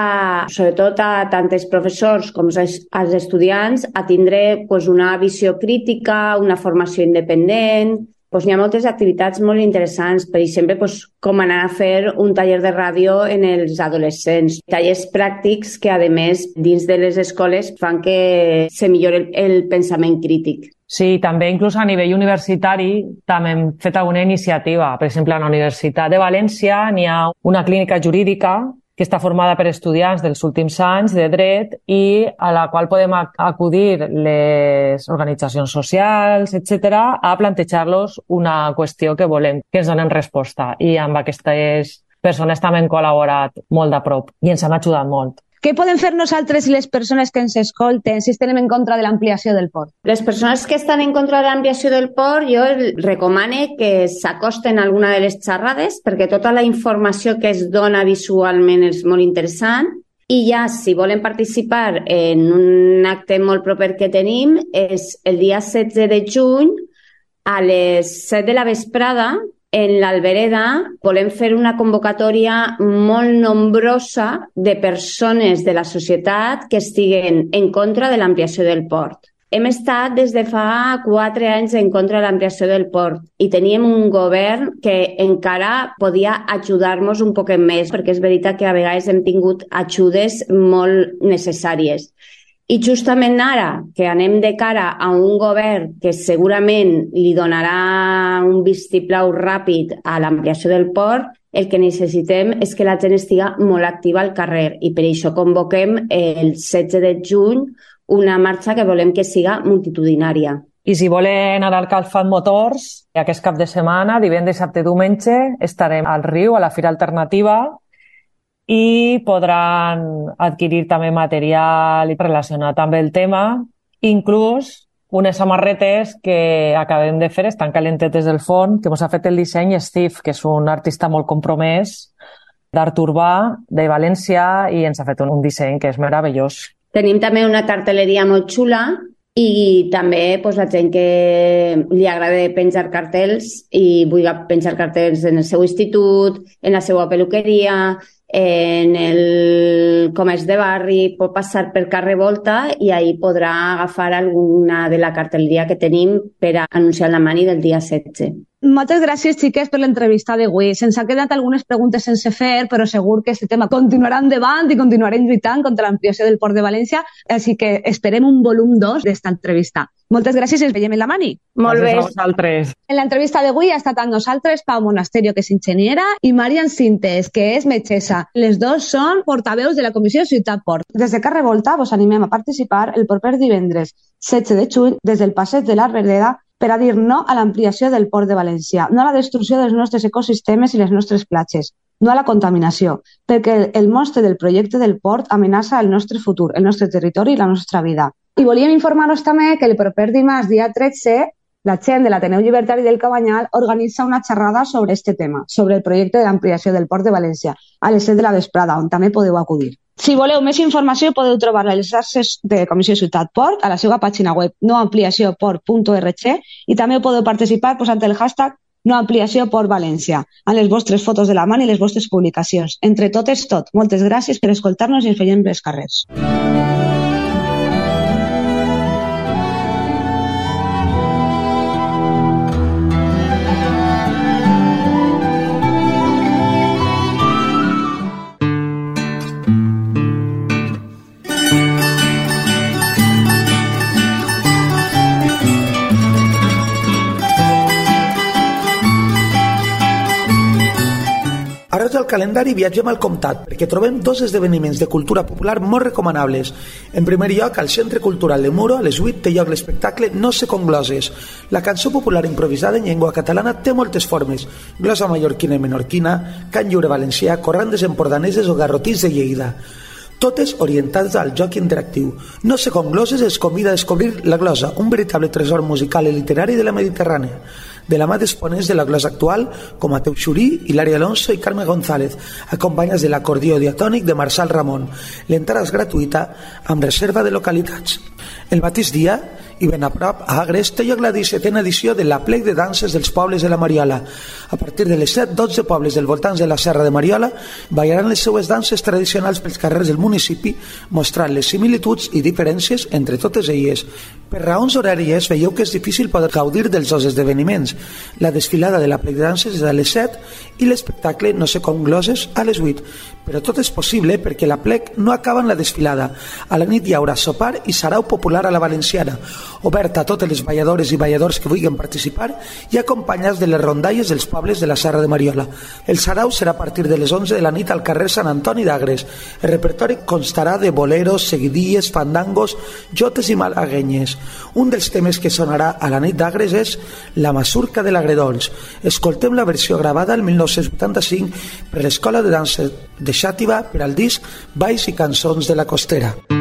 sobretot a tant els professors com als estudiants a tindre pues, una visió crítica, una formació independent, pues, hi ha moltes activitats molt interessants. Per exemple, pues, com anar a fer un taller de ràdio en els adolescents. Tallers pràctics que, a més, dins de les escoles fan que se millori el, el pensament crític. Sí, també inclús a nivell universitari també hem fet alguna iniciativa. Per exemple, a la Universitat de València n'hi ha una clínica jurídica que està formada per estudiants dels últims anys de dret i a la qual podem acudir les organitzacions socials, etc a plantejar-los una qüestió que volem que ens donen resposta. I amb aquestes persones també hem col·laborat molt de prop i ens han ajudat molt. Què podem fer nosaltres i les persones que ens escolten si estem en contra de l'ampliació del port? Les persones que estan en contra de l'ampliació del port, jo recomano que s'acosten a alguna de les xerrades perquè tota la informació que es dona visualment és molt interessant I ja, si volen participar en un acte molt proper que tenim, és el dia 16 de juny a les 7 de la vesprada en l'Albereda volem fer una convocatòria molt nombrosa de persones de la societat que estiguen en contra de l'ampliació del port. Hem estat des de fa quatre anys en contra de l'ampliació del port i teníem un govern que encara podia ajudar-nos un poc més, perquè és veritat que a vegades hem tingut ajudes molt necessàries. I justament ara que anem de cara a un govern que segurament li donarà un vistiplau ràpid a l'ampliació del port, el que necessitem és que la gent estiga molt activa al carrer i per això convoquem el 16 de juny una marxa que volem que siga multitudinària. I si volen anar al Calfat Motors, aquest cap de setmana, divendres, dissabte diumenge, estarem al riu, a la Fira Alternativa, i podran adquirir també material relacionat amb el tema, inclús unes samarretes que acabem de fer, estan calentetes del fons, que ens ha fet el disseny Steve, que és un artista molt compromès d'art urbà de València i ens ha fet un, un disseny que és meravellós. Tenim també una cartelleria molt xula i també pues, la gent que li agrada penjar cartells i vulgui penjar cartells en el seu institut, en la seva peluqueria, en el comerç de barri, pot passar per carrer Volta i ahir podrà agafar alguna de la cartelleria que tenim per anunciar la mani del dia 16. Moltes gràcies, xiques, per l'entrevista d'avui. Se'ns ha quedat algunes preguntes sense fer, però segur que aquest tema continuarà endavant i continuarem lluitant contra l'ampliació del Port de València, així que esperem un volum 2 d'esta entrevista. Moltes gràcies i ens veiem en la mani. Molt bé. Gràcies a vosaltres. En l'entrevista d'avui ha estat amb nosaltres Pau Monasterio, que és enginyera, i Marian Sintes, que és metgessa. Les dos són portaveus de la Comissió Ciutat Port. Des de Carrevolta vos animem a participar el proper divendres 16 de juny des del passeig de l'Arbereda per a dir no a l'ampliació del port de València, no a la destrucció dels nostres ecosistemes i les nostres platges, no a la contaminació, perquè el, monstre del projecte del port amenaça el nostre futur, el nostre territori i la nostra vida. I volíem informar-vos també que el proper dimarts, dia 13, la gent de l'Ateneu Llibertari del Cabanyal organitza una xerrada sobre este tema, sobre el projecte d'ampliació del port de València, a les 7 de la vesprada, on també podeu acudir. Si voleu més informació podeu trobar les xarxes de Comissió Ciutat Port a la seva pàgina web noampliacioport.org i també podeu participar posant el hashtag noampliacioport València amb les vostres fotos de la mà i les vostres publicacions. Entre totes, tot. Moltes gràcies per escoltar-nos i ens veiem els carrers. Ara al calendari viatgem al Comtat perquè trobem dos esdeveniments de cultura popular molt recomanables. En primer lloc, al Centre Cultural de Muro, a les 8 té lloc l'espectacle No se con gloses. La cançó popular improvisada en llengua catalana té moltes formes. Glosa mallorquina i menorquina, cant lliure valencià, corrandes empordaneses o garrotís de Lleida totes orientades al joc interactiu. No sé com gloses es convida a descobrir la glosa, un veritable tresor musical i literari de la Mediterrània de la mà d'exponents de la glosa actual com Mateu Xurí, Hilari Alonso i Carme González, acompanyats de l'acordió diatònic de Marçal Ramon. L'entrada és gratuïta amb reserva de localitats. El mateix dia, i ben a prop, a Agres, té lloc la 17a edició de la plec de danses dels pobles de la Mariola. A partir de les 7, 12 pobles del voltant de la Serra de Mariola ballaran les seues danses tradicionals pels carrers del municipi, mostrant les similituds i diferències entre totes elles. Per raons horàries veieu que és difícil poder gaudir dels dos esdeveniments. La desfilada de la plec de danses és a les 7 i l'espectacle No sé com gloses a les 8. Però tot és possible perquè la plec no acaba en la desfilada. A la nit hi haurà sopar i sarau popular a la valenciana, oberta a totes les balladores i balladors que vulguin participar i acompanyats de les rondalles dels pobles de la Serra de Mariola. El sarau serà a partir de les 11 de la nit al carrer Sant Antoni d'Agres. El repertori constarà de boleros, seguidilles, fandangos, jotes i malaguenyes. Un dels temes que sonarà a la nit d'Agres és La Masurca de l'Agredols. Escoltem la versió gravada el 1985 per l'Escola de Dansa de Xàtiva per al disc Balls i cançons de la Costera. Anem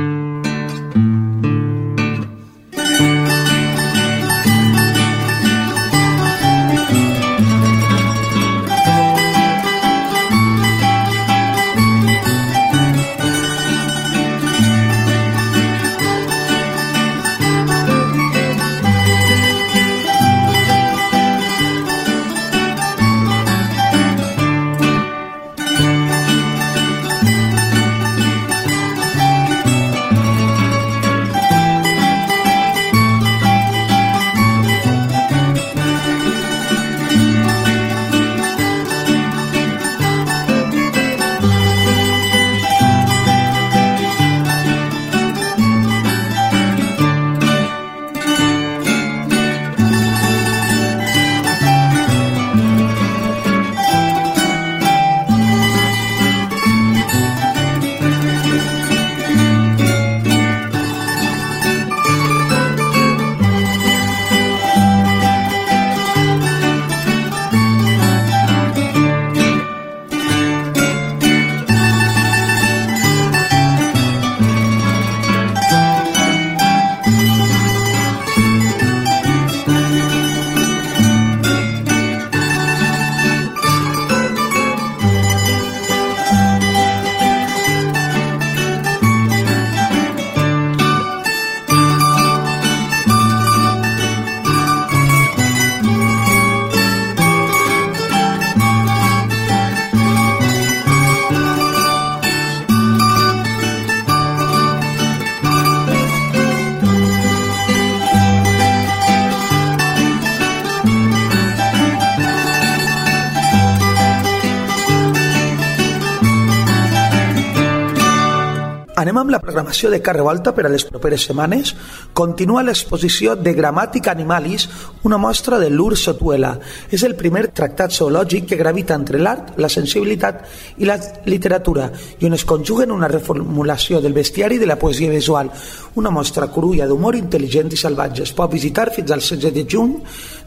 programació de Carre Volta per a les properes setmanes. Continua l'exposició de Gramàtica Animalis, una mostra de l'Urs Sotuela. És el primer tractat zoològic que gravita entre l'art, la sensibilitat i la literatura i on es conjuguen una reformulació del bestiari i de la poesia visual. Una mostra curulla d'humor intel·ligent i salvatge. Es pot visitar fins al 16 de juny,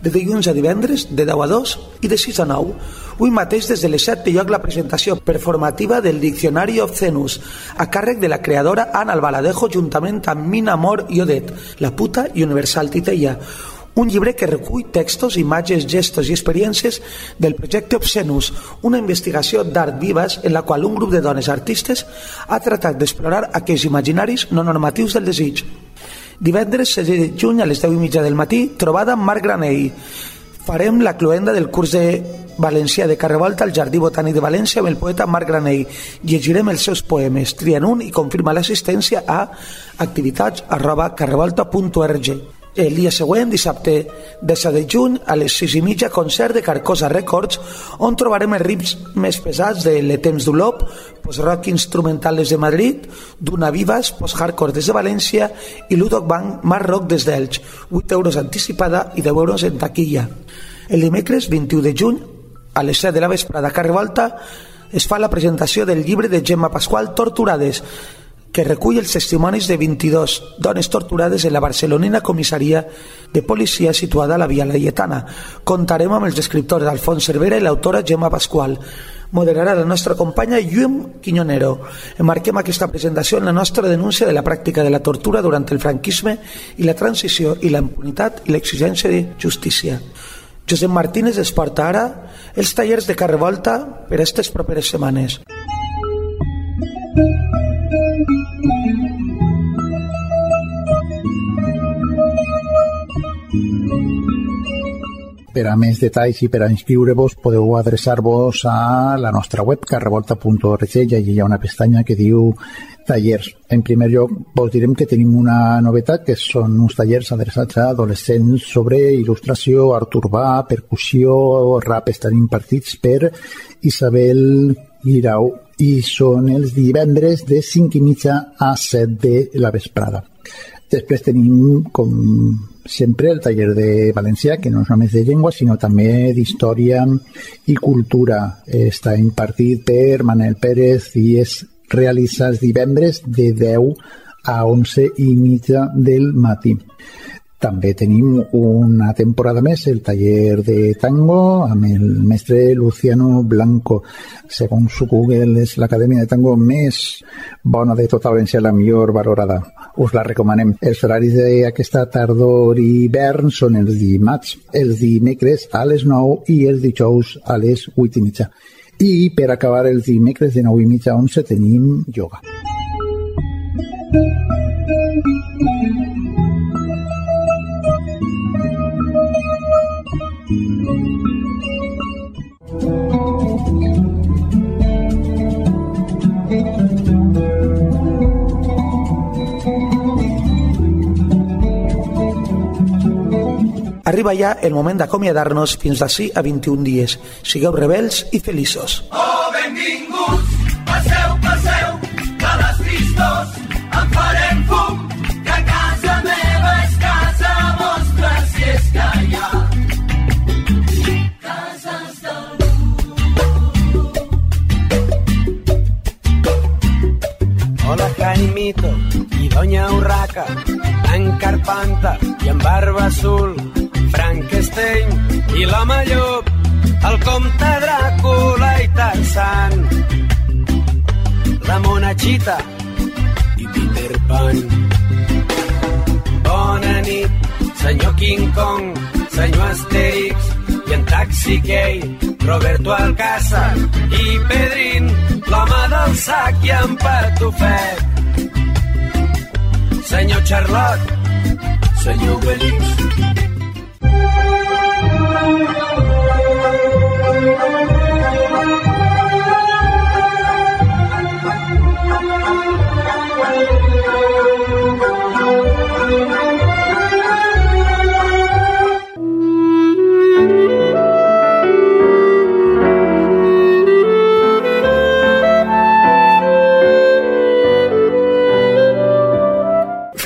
de dilluns a divendres, de 10 a 2 i de 6 a 9. Avui mateix des de les 7 té lloc la presentació performativa del Diccionari Obscenus a càrrec de la creadora Ana Albaladejo juntament amb Mina Mor i Odet, la puta i universal titella un llibre que recull textos, imatges, gestos i experiències del projecte Obscenus, una investigació d'art vives en la qual un grup de dones artistes ha tratat d'explorar aquells imaginaris no normatius del desig. Divendres 16 de juny a les 10 i mitja del matí, trobada amb Marc Granell. Farem la cluenda del curs de valencià de Carrevolta al Jardí Botànic de València amb el poeta Marc Granell. Llegirem els seus poemes, trien un i confirma l'assistència a activitats arroba carrevolta.org. El dia següent, dissabte 10 de juny, a les 6 i mitja, concert de Carcosa Records, on trobarem els rips més pesats de Le Temps d'Olop, post-rock instrumental des de Madrid, Duna Vivas, post-hardcore des de València i Ludoc Bank, Mar Rock des d'Elx, 8 euros anticipada i 10 euros en taquilla. El dimecres 21 de juny, a les 7 de la vesprada a es fa la presentació del llibre de Gemma Pasqual Torturades, que recull els testimonis de 22 dones torturades en la barcelonina comissaria de policia situada a la Via Laietana. Contarem amb els escriptors Alfons Cervera i l'autora Gemma Pasqual. Moderarà la nostra companya Lluim Quiñonero. Enmarquem aquesta presentació en la nostra denúncia de la pràctica de la tortura durant el franquisme i la transició i la impunitat i l'exigència de justícia. Josep Martínez es porta ara els tallers de Carrevolta per aquestes properes setmanes. Per a més detalls i per a inscriure-vos podeu adreçar-vos a la nostra web carrevolta.org i hi ha una pestanya que diu tallers. En primer lloc, vos direm que tenim una novetat, que són uns tallers adreçats a adolescents sobre il·lustració, art urbà, percussió, rap, estan impartits per Isabel Guirau i són els divendres de 5 i mitja a 7 de la vesprada. Després tenim, com sempre, el taller de valencià, que no és només de llengua, sinó també d'història i cultura. Està impartit per Manel Pérez i es realitza els divendres de 10 a 11 i mitja del matí. També tenim una temporada més el taller de tango amb el mestre Luciano Blanco. Segons Google és l'acadèmia de tango més bona de tota València, la millor valorada. Us la recomanem. Els horaris d'aquesta tardor i hivern són els dimarts, els dimecres a les 9 i els dijous a les 8 i mitja. I per acabar els dimecres de 9 i mitja a 11 tenim yoga. Arriba ja el moment d'acomiadar-nos fins d'ací a 21 dies. Sigueu rebels i feliços. Oh, benvinguts, passeu, passeu, de les tristors en farem fum, que casa meva és casa vostra, si és que hi ha Hola Jaimito i Doña Urraca, en Carpanta i en Barba Azul, Frankenstein i l'home llop, el comte Dràcula i Tarzan, la monachita i Peter Pan. Bona nit, senyor King Kong, senyor Asterix i en Taxi Gay, Roberto Alcázar i Pedrín, l'home del sac i en Patufet. Senyor Charlotte, senyor Belix,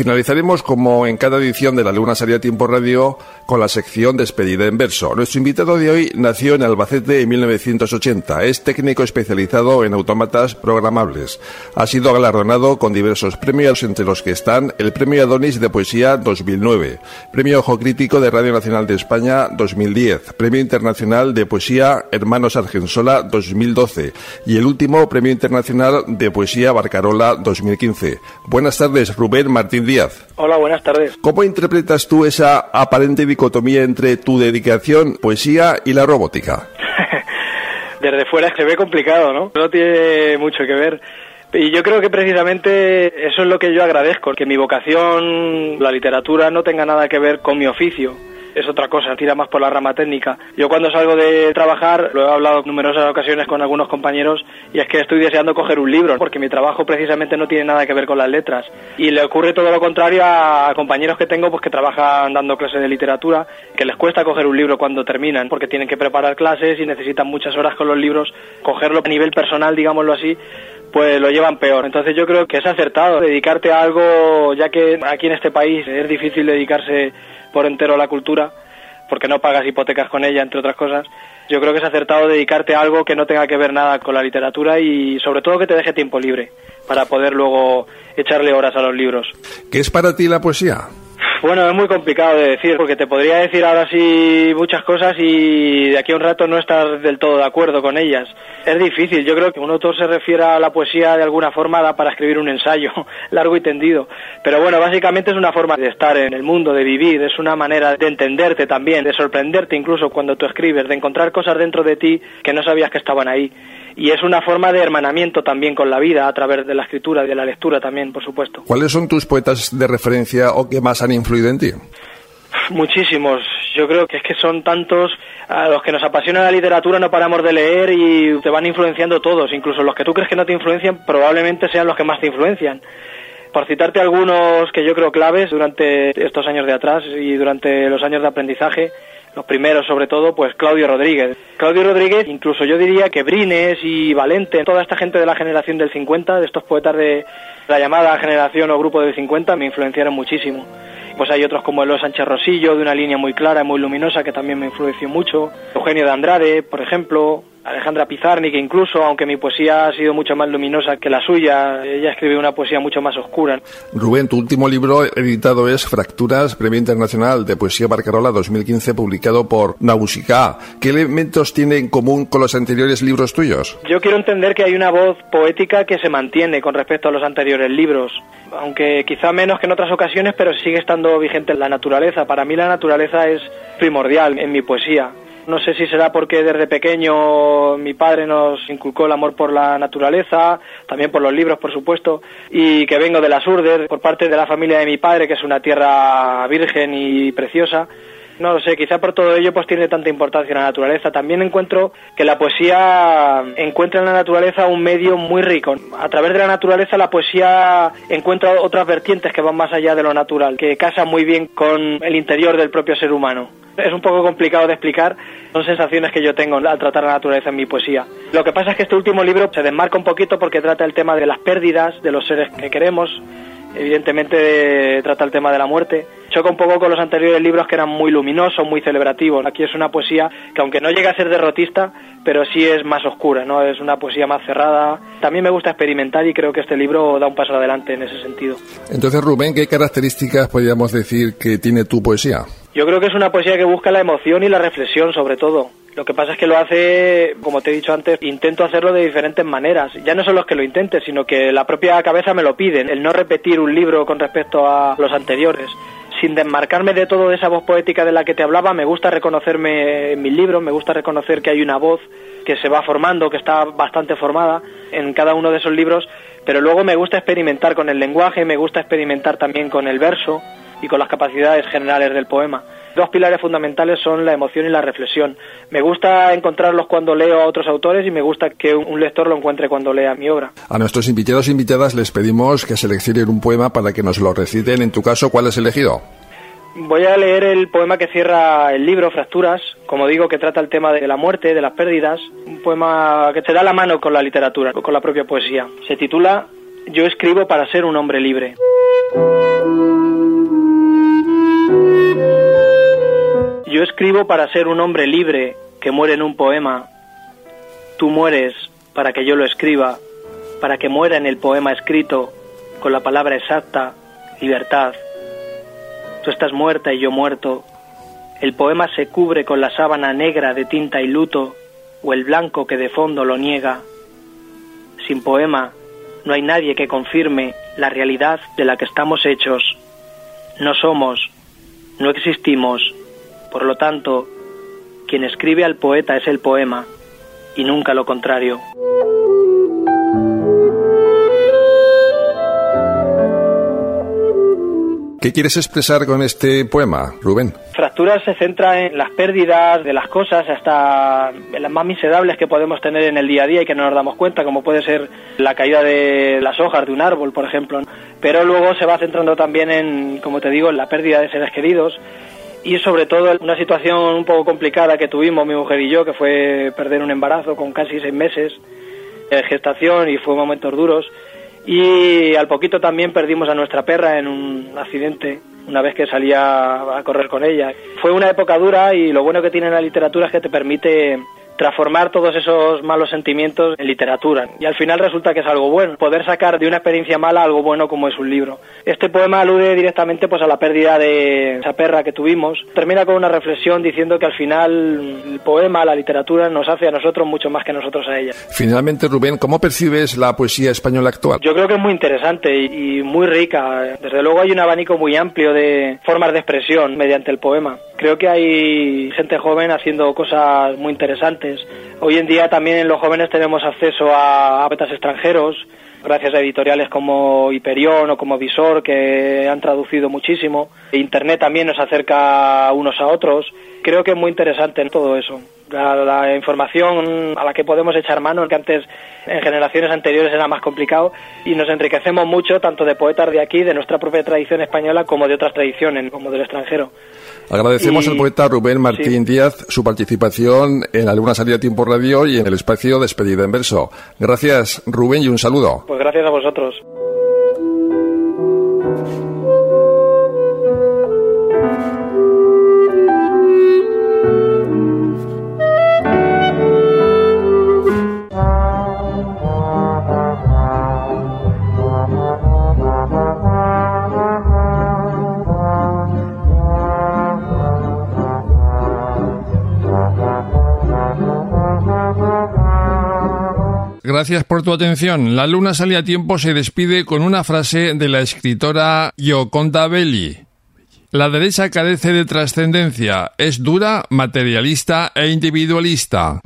Finalizaremos como en cada edición de La Luna Salía Tiempo Radio con la sección Despedida en Verso. Nuestro invitado de hoy nació en Albacete en 1980. Es técnico especializado en autómatas programables. Ha sido galardonado con diversos premios entre los que están el Premio Adonis de Poesía 2009, Premio Ojo Crítico de Radio Nacional de España 2010, Premio Internacional de Poesía Hermanos Argensola 2012 y el último Premio Internacional de Poesía Barcarola 2015. Buenas tardes, Rubén Martín Díaz. Hola, buenas tardes. ¿Cómo interpretas tú esa aparente dicotomía entre tu dedicación, poesía y la robótica? Desde fuera se ve complicado, ¿no? No tiene mucho que ver. Y yo creo que precisamente eso es lo que yo agradezco, que mi vocación, la literatura, no tenga nada que ver con mi oficio es otra cosa, tira más por la rama técnica. Yo cuando salgo de trabajar, lo he hablado en numerosas ocasiones con algunos compañeros, y es que estoy deseando coger un libro, porque mi trabajo precisamente no tiene nada que ver con las letras. Y le ocurre todo lo contrario a compañeros que tengo pues que trabajan dando clases de literatura, que les cuesta coger un libro cuando terminan, porque tienen que preparar clases y necesitan muchas horas con los libros, cogerlo a nivel personal, digámoslo así, pues lo llevan peor. Entonces yo creo que es acertado dedicarte a algo, ya que aquí en este país es difícil dedicarse por entero la cultura, porque no pagas hipotecas con ella, entre otras cosas. Yo creo que es acertado dedicarte a algo que no tenga que ver nada con la literatura y sobre todo que te deje tiempo libre para poder luego echarle horas a los libros. ¿Qué es para ti la poesía? Bueno, es muy complicado de decir, porque te podría decir ahora sí muchas cosas y de aquí a un rato no estar del todo de acuerdo con ellas. Es difícil, yo creo que un autor se refiere a la poesía de alguna forma da para escribir un ensayo largo y tendido. Pero bueno, básicamente es una forma de estar en el mundo, de vivir, es una manera de entenderte también, de sorprenderte incluso cuando tú escribes, de encontrar cosas dentro de ti que no sabías que estaban ahí y es una forma de hermanamiento también con la vida a través de la escritura y de la lectura también, por supuesto. ¿Cuáles son tus poetas de referencia o que más han influido en ti? Muchísimos. Yo creo que es que son tantos a los que nos apasiona la literatura no paramos de leer y te van influenciando todos, incluso los que tú crees que no te influencian probablemente sean los que más te influencian. Por citarte algunos que yo creo claves durante estos años de atrás y durante los años de aprendizaje, los primeros sobre todo, pues Claudio Rodríguez. Claudio Rodríguez, incluso yo diría que Brines y Valente, toda esta gente de la generación del 50, de estos poetas de la llamada generación o grupo del 50, me influenciaron muchísimo. Pues hay otros como Eloy Sánchez Rosillo, de una línea muy clara y muy luminosa, que también me influenció mucho. Eugenio de Andrade, por ejemplo. Alejandra Pizarnik, que incluso, aunque mi poesía ha sido mucho más luminosa que la suya, ella escribe una poesía mucho más oscura. Rubén, tu último libro editado es Fracturas, Premio Internacional de Poesía Barcarola 2015, publicado por Nausicaa. ¿Qué elementos tiene en común con los anteriores libros tuyos? Yo quiero entender que hay una voz poética que se mantiene con respecto a los anteriores libros, aunque quizá menos que en otras ocasiones, pero sigue estando vigente la naturaleza. Para mí la naturaleza es primordial en mi poesía. No sé si será porque desde pequeño mi padre nos inculcó el amor por la naturaleza, también por los libros, por supuesto, y que vengo de las Urdes, por parte de la familia de mi padre, que es una tierra virgen y preciosa. No lo sé, quizá por todo ello pues tiene tanta importancia la naturaleza. También encuentro que la poesía encuentra en la naturaleza un medio muy rico. A través de la naturaleza la poesía encuentra otras vertientes que van más allá de lo natural, que casan muy bien con el interior del propio ser humano. Es un poco complicado de explicar, son sensaciones que yo tengo al tratar la naturaleza en mi poesía. Lo que pasa es que este último libro se desmarca un poquito porque trata el tema de las pérdidas, de los seres que queremos, evidentemente trata el tema de la muerte. Choca un poco con los anteriores libros que eran muy luminosos, muy celebrativos. Aquí es una poesía que aunque no llega a ser derrotista, pero sí es más oscura, ¿no? Es una poesía más cerrada. También me gusta experimentar y creo que este libro da un paso adelante en ese sentido. Entonces, Rubén, ¿qué características podríamos decir que tiene tu poesía? Yo creo que es una poesía que busca la emoción y la reflexión sobre todo. Lo que pasa es que lo hace, como te he dicho antes, intento hacerlo de diferentes maneras. Ya no son los que lo intenten, sino que la propia cabeza me lo piden. El no repetir un libro con respecto a los anteriores. Sin desmarcarme de todo de esa voz poética de la que te hablaba, me gusta reconocerme en mis libros, me gusta reconocer que hay una voz que se va formando, que está bastante formada en cada uno de esos libros, pero luego me gusta experimentar con el lenguaje, me gusta experimentar también con el verso y con las capacidades generales del poema. Dos pilares fundamentales son la emoción y la reflexión. Me gusta encontrarlos cuando leo a otros autores y me gusta que un lector lo encuentre cuando lea mi obra. A nuestros invitados e invitadas les pedimos que seleccionen un poema para que nos lo reciten. En tu caso, ¿cuál has elegido? Voy a leer el poema que cierra el libro, Fracturas, como digo, que trata el tema de la muerte, de las pérdidas, un poema que te da la mano con la literatura, con la propia poesía. Se titula Yo escribo para ser un hombre libre. Yo escribo para ser un hombre libre que muere en un poema. Tú mueres para que yo lo escriba, para que muera en el poema escrito, con la palabra exacta, libertad. Tú estás muerta y yo muerto. El poema se cubre con la sábana negra de tinta y luto, o el blanco que de fondo lo niega. Sin poema no hay nadie que confirme la realidad de la que estamos hechos. No somos, no existimos. Por lo tanto, quien escribe al poeta es el poema, y nunca lo contrario. ¿Qué quieres expresar con este poema, Rubén? Fracturas se centra en las pérdidas de las cosas, hasta en las más miserables que podemos tener en el día a día y que no nos damos cuenta, como puede ser la caída de las hojas de un árbol, por ejemplo. Pero luego se va centrando también en, como te digo, en la pérdida de seres queridos y sobre todo una situación un poco complicada que tuvimos mi mujer y yo, que fue perder un embarazo con casi seis meses de gestación y fue momentos duros. Y al poquito también perdimos a nuestra perra en un accidente una vez que salía a correr con ella. Fue una época dura y lo bueno que tiene la literatura es que te permite transformar todos esos malos sentimientos en literatura. Y al final resulta que es algo bueno, poder sacar de una experiencia mala algo bueno como es un libro. Este poema alude directamente pues a la pérdida de esa perra que tuvimos. Termina con una reflexión diciendo que al final el poema, la literatura nos hace a nosotros mucho más que nosotros a ella. Finalmente, Rubén, ¿cómo percibes la poesía española actual? Yo creo que es muy interesante y muy rica. Desde luego hay un abanico muy amplio de formas de expresión mediante el poema. Creo que hay gente joven haciendo cosas muy interesantes. Hoy en día también los jóvenes tenemos acceso a poetas extranjeros, gracias a editoriales como Hiperión o como Visor, que han traducido muchísimo. Internet también nos acerca unos a otros. Creo que es muy interesante todo eso. La, la información a la que podemos echar mano, que antes en generaciones anteriores era más complicado, y nos enriquecemos mucho tanto de poetas de aquí, de nuestra propia tradición española, como de otras tradiciones, como del extranjero. Agradecemos Y- al poeta Rubén Martín Díaz su participación en la Luna Salida Tiempo Radio y en el espacio Despedida en Verso. Gracias, Rubén, y un saludo. Pues gracias a vosotros. Gracias por tu atención. La Luna Sale a Tiempo se despide con una frase de la escritora Gioconda Belli. La derecha carece de trascendencia, es dura, materialista e individualista.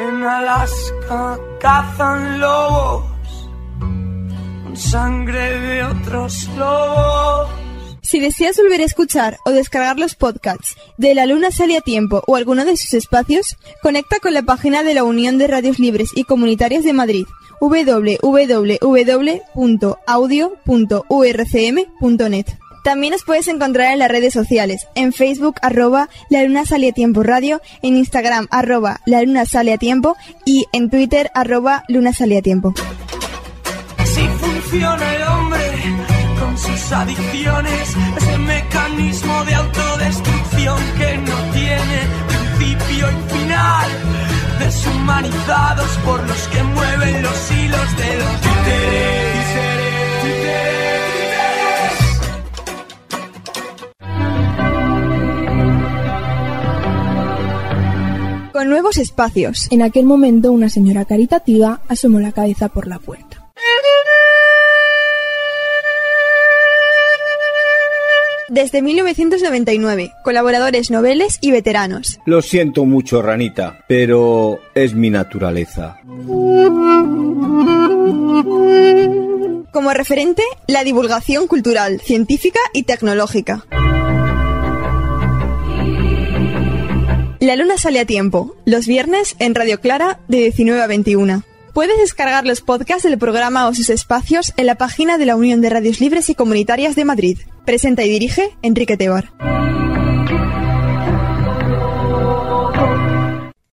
En Alaska cazan lobos con sangre de otros lobos. Si deseas volver a escuchar o descargar los podcasts de La Luna Sale a Tiempo o alguno de sus espacios, conecta con la página de la Unión de Radios Libres y Comunitarias de Madrid, www.audio.urcm.net. También nos puedes encontrar en las redes sociales, en Facebook arroba La Luna Sale a Tiempo Radio, en Instagram arroba La Luna Sale a Tiempo y en Twitter arroba Luna Sale a Tiempo. Así funciona sus adicciones, ese mecanismo de autodestrucción que no tiene principio y final, deshumanizados por los que mueven los hilos de los títeres. Con nuevos espacios. En aquel momento una señora caritativa asomó la cabeza por la puerta. Desde 1999, colaboradores noveles y veteranos. Lo siento mucho, ranita, pero es mi naturaleza. Como referente, la divulgación cultural, científica y tecnológica. La luna sale a tiempo, los viernes en Radio Clara de 19 a 21. Puedes descargar los podcasts del programa o sus espacios en la página de la Unión de Radios Libres y Comunitarias de Madrid. Presenta y dirige Enrique Tebar.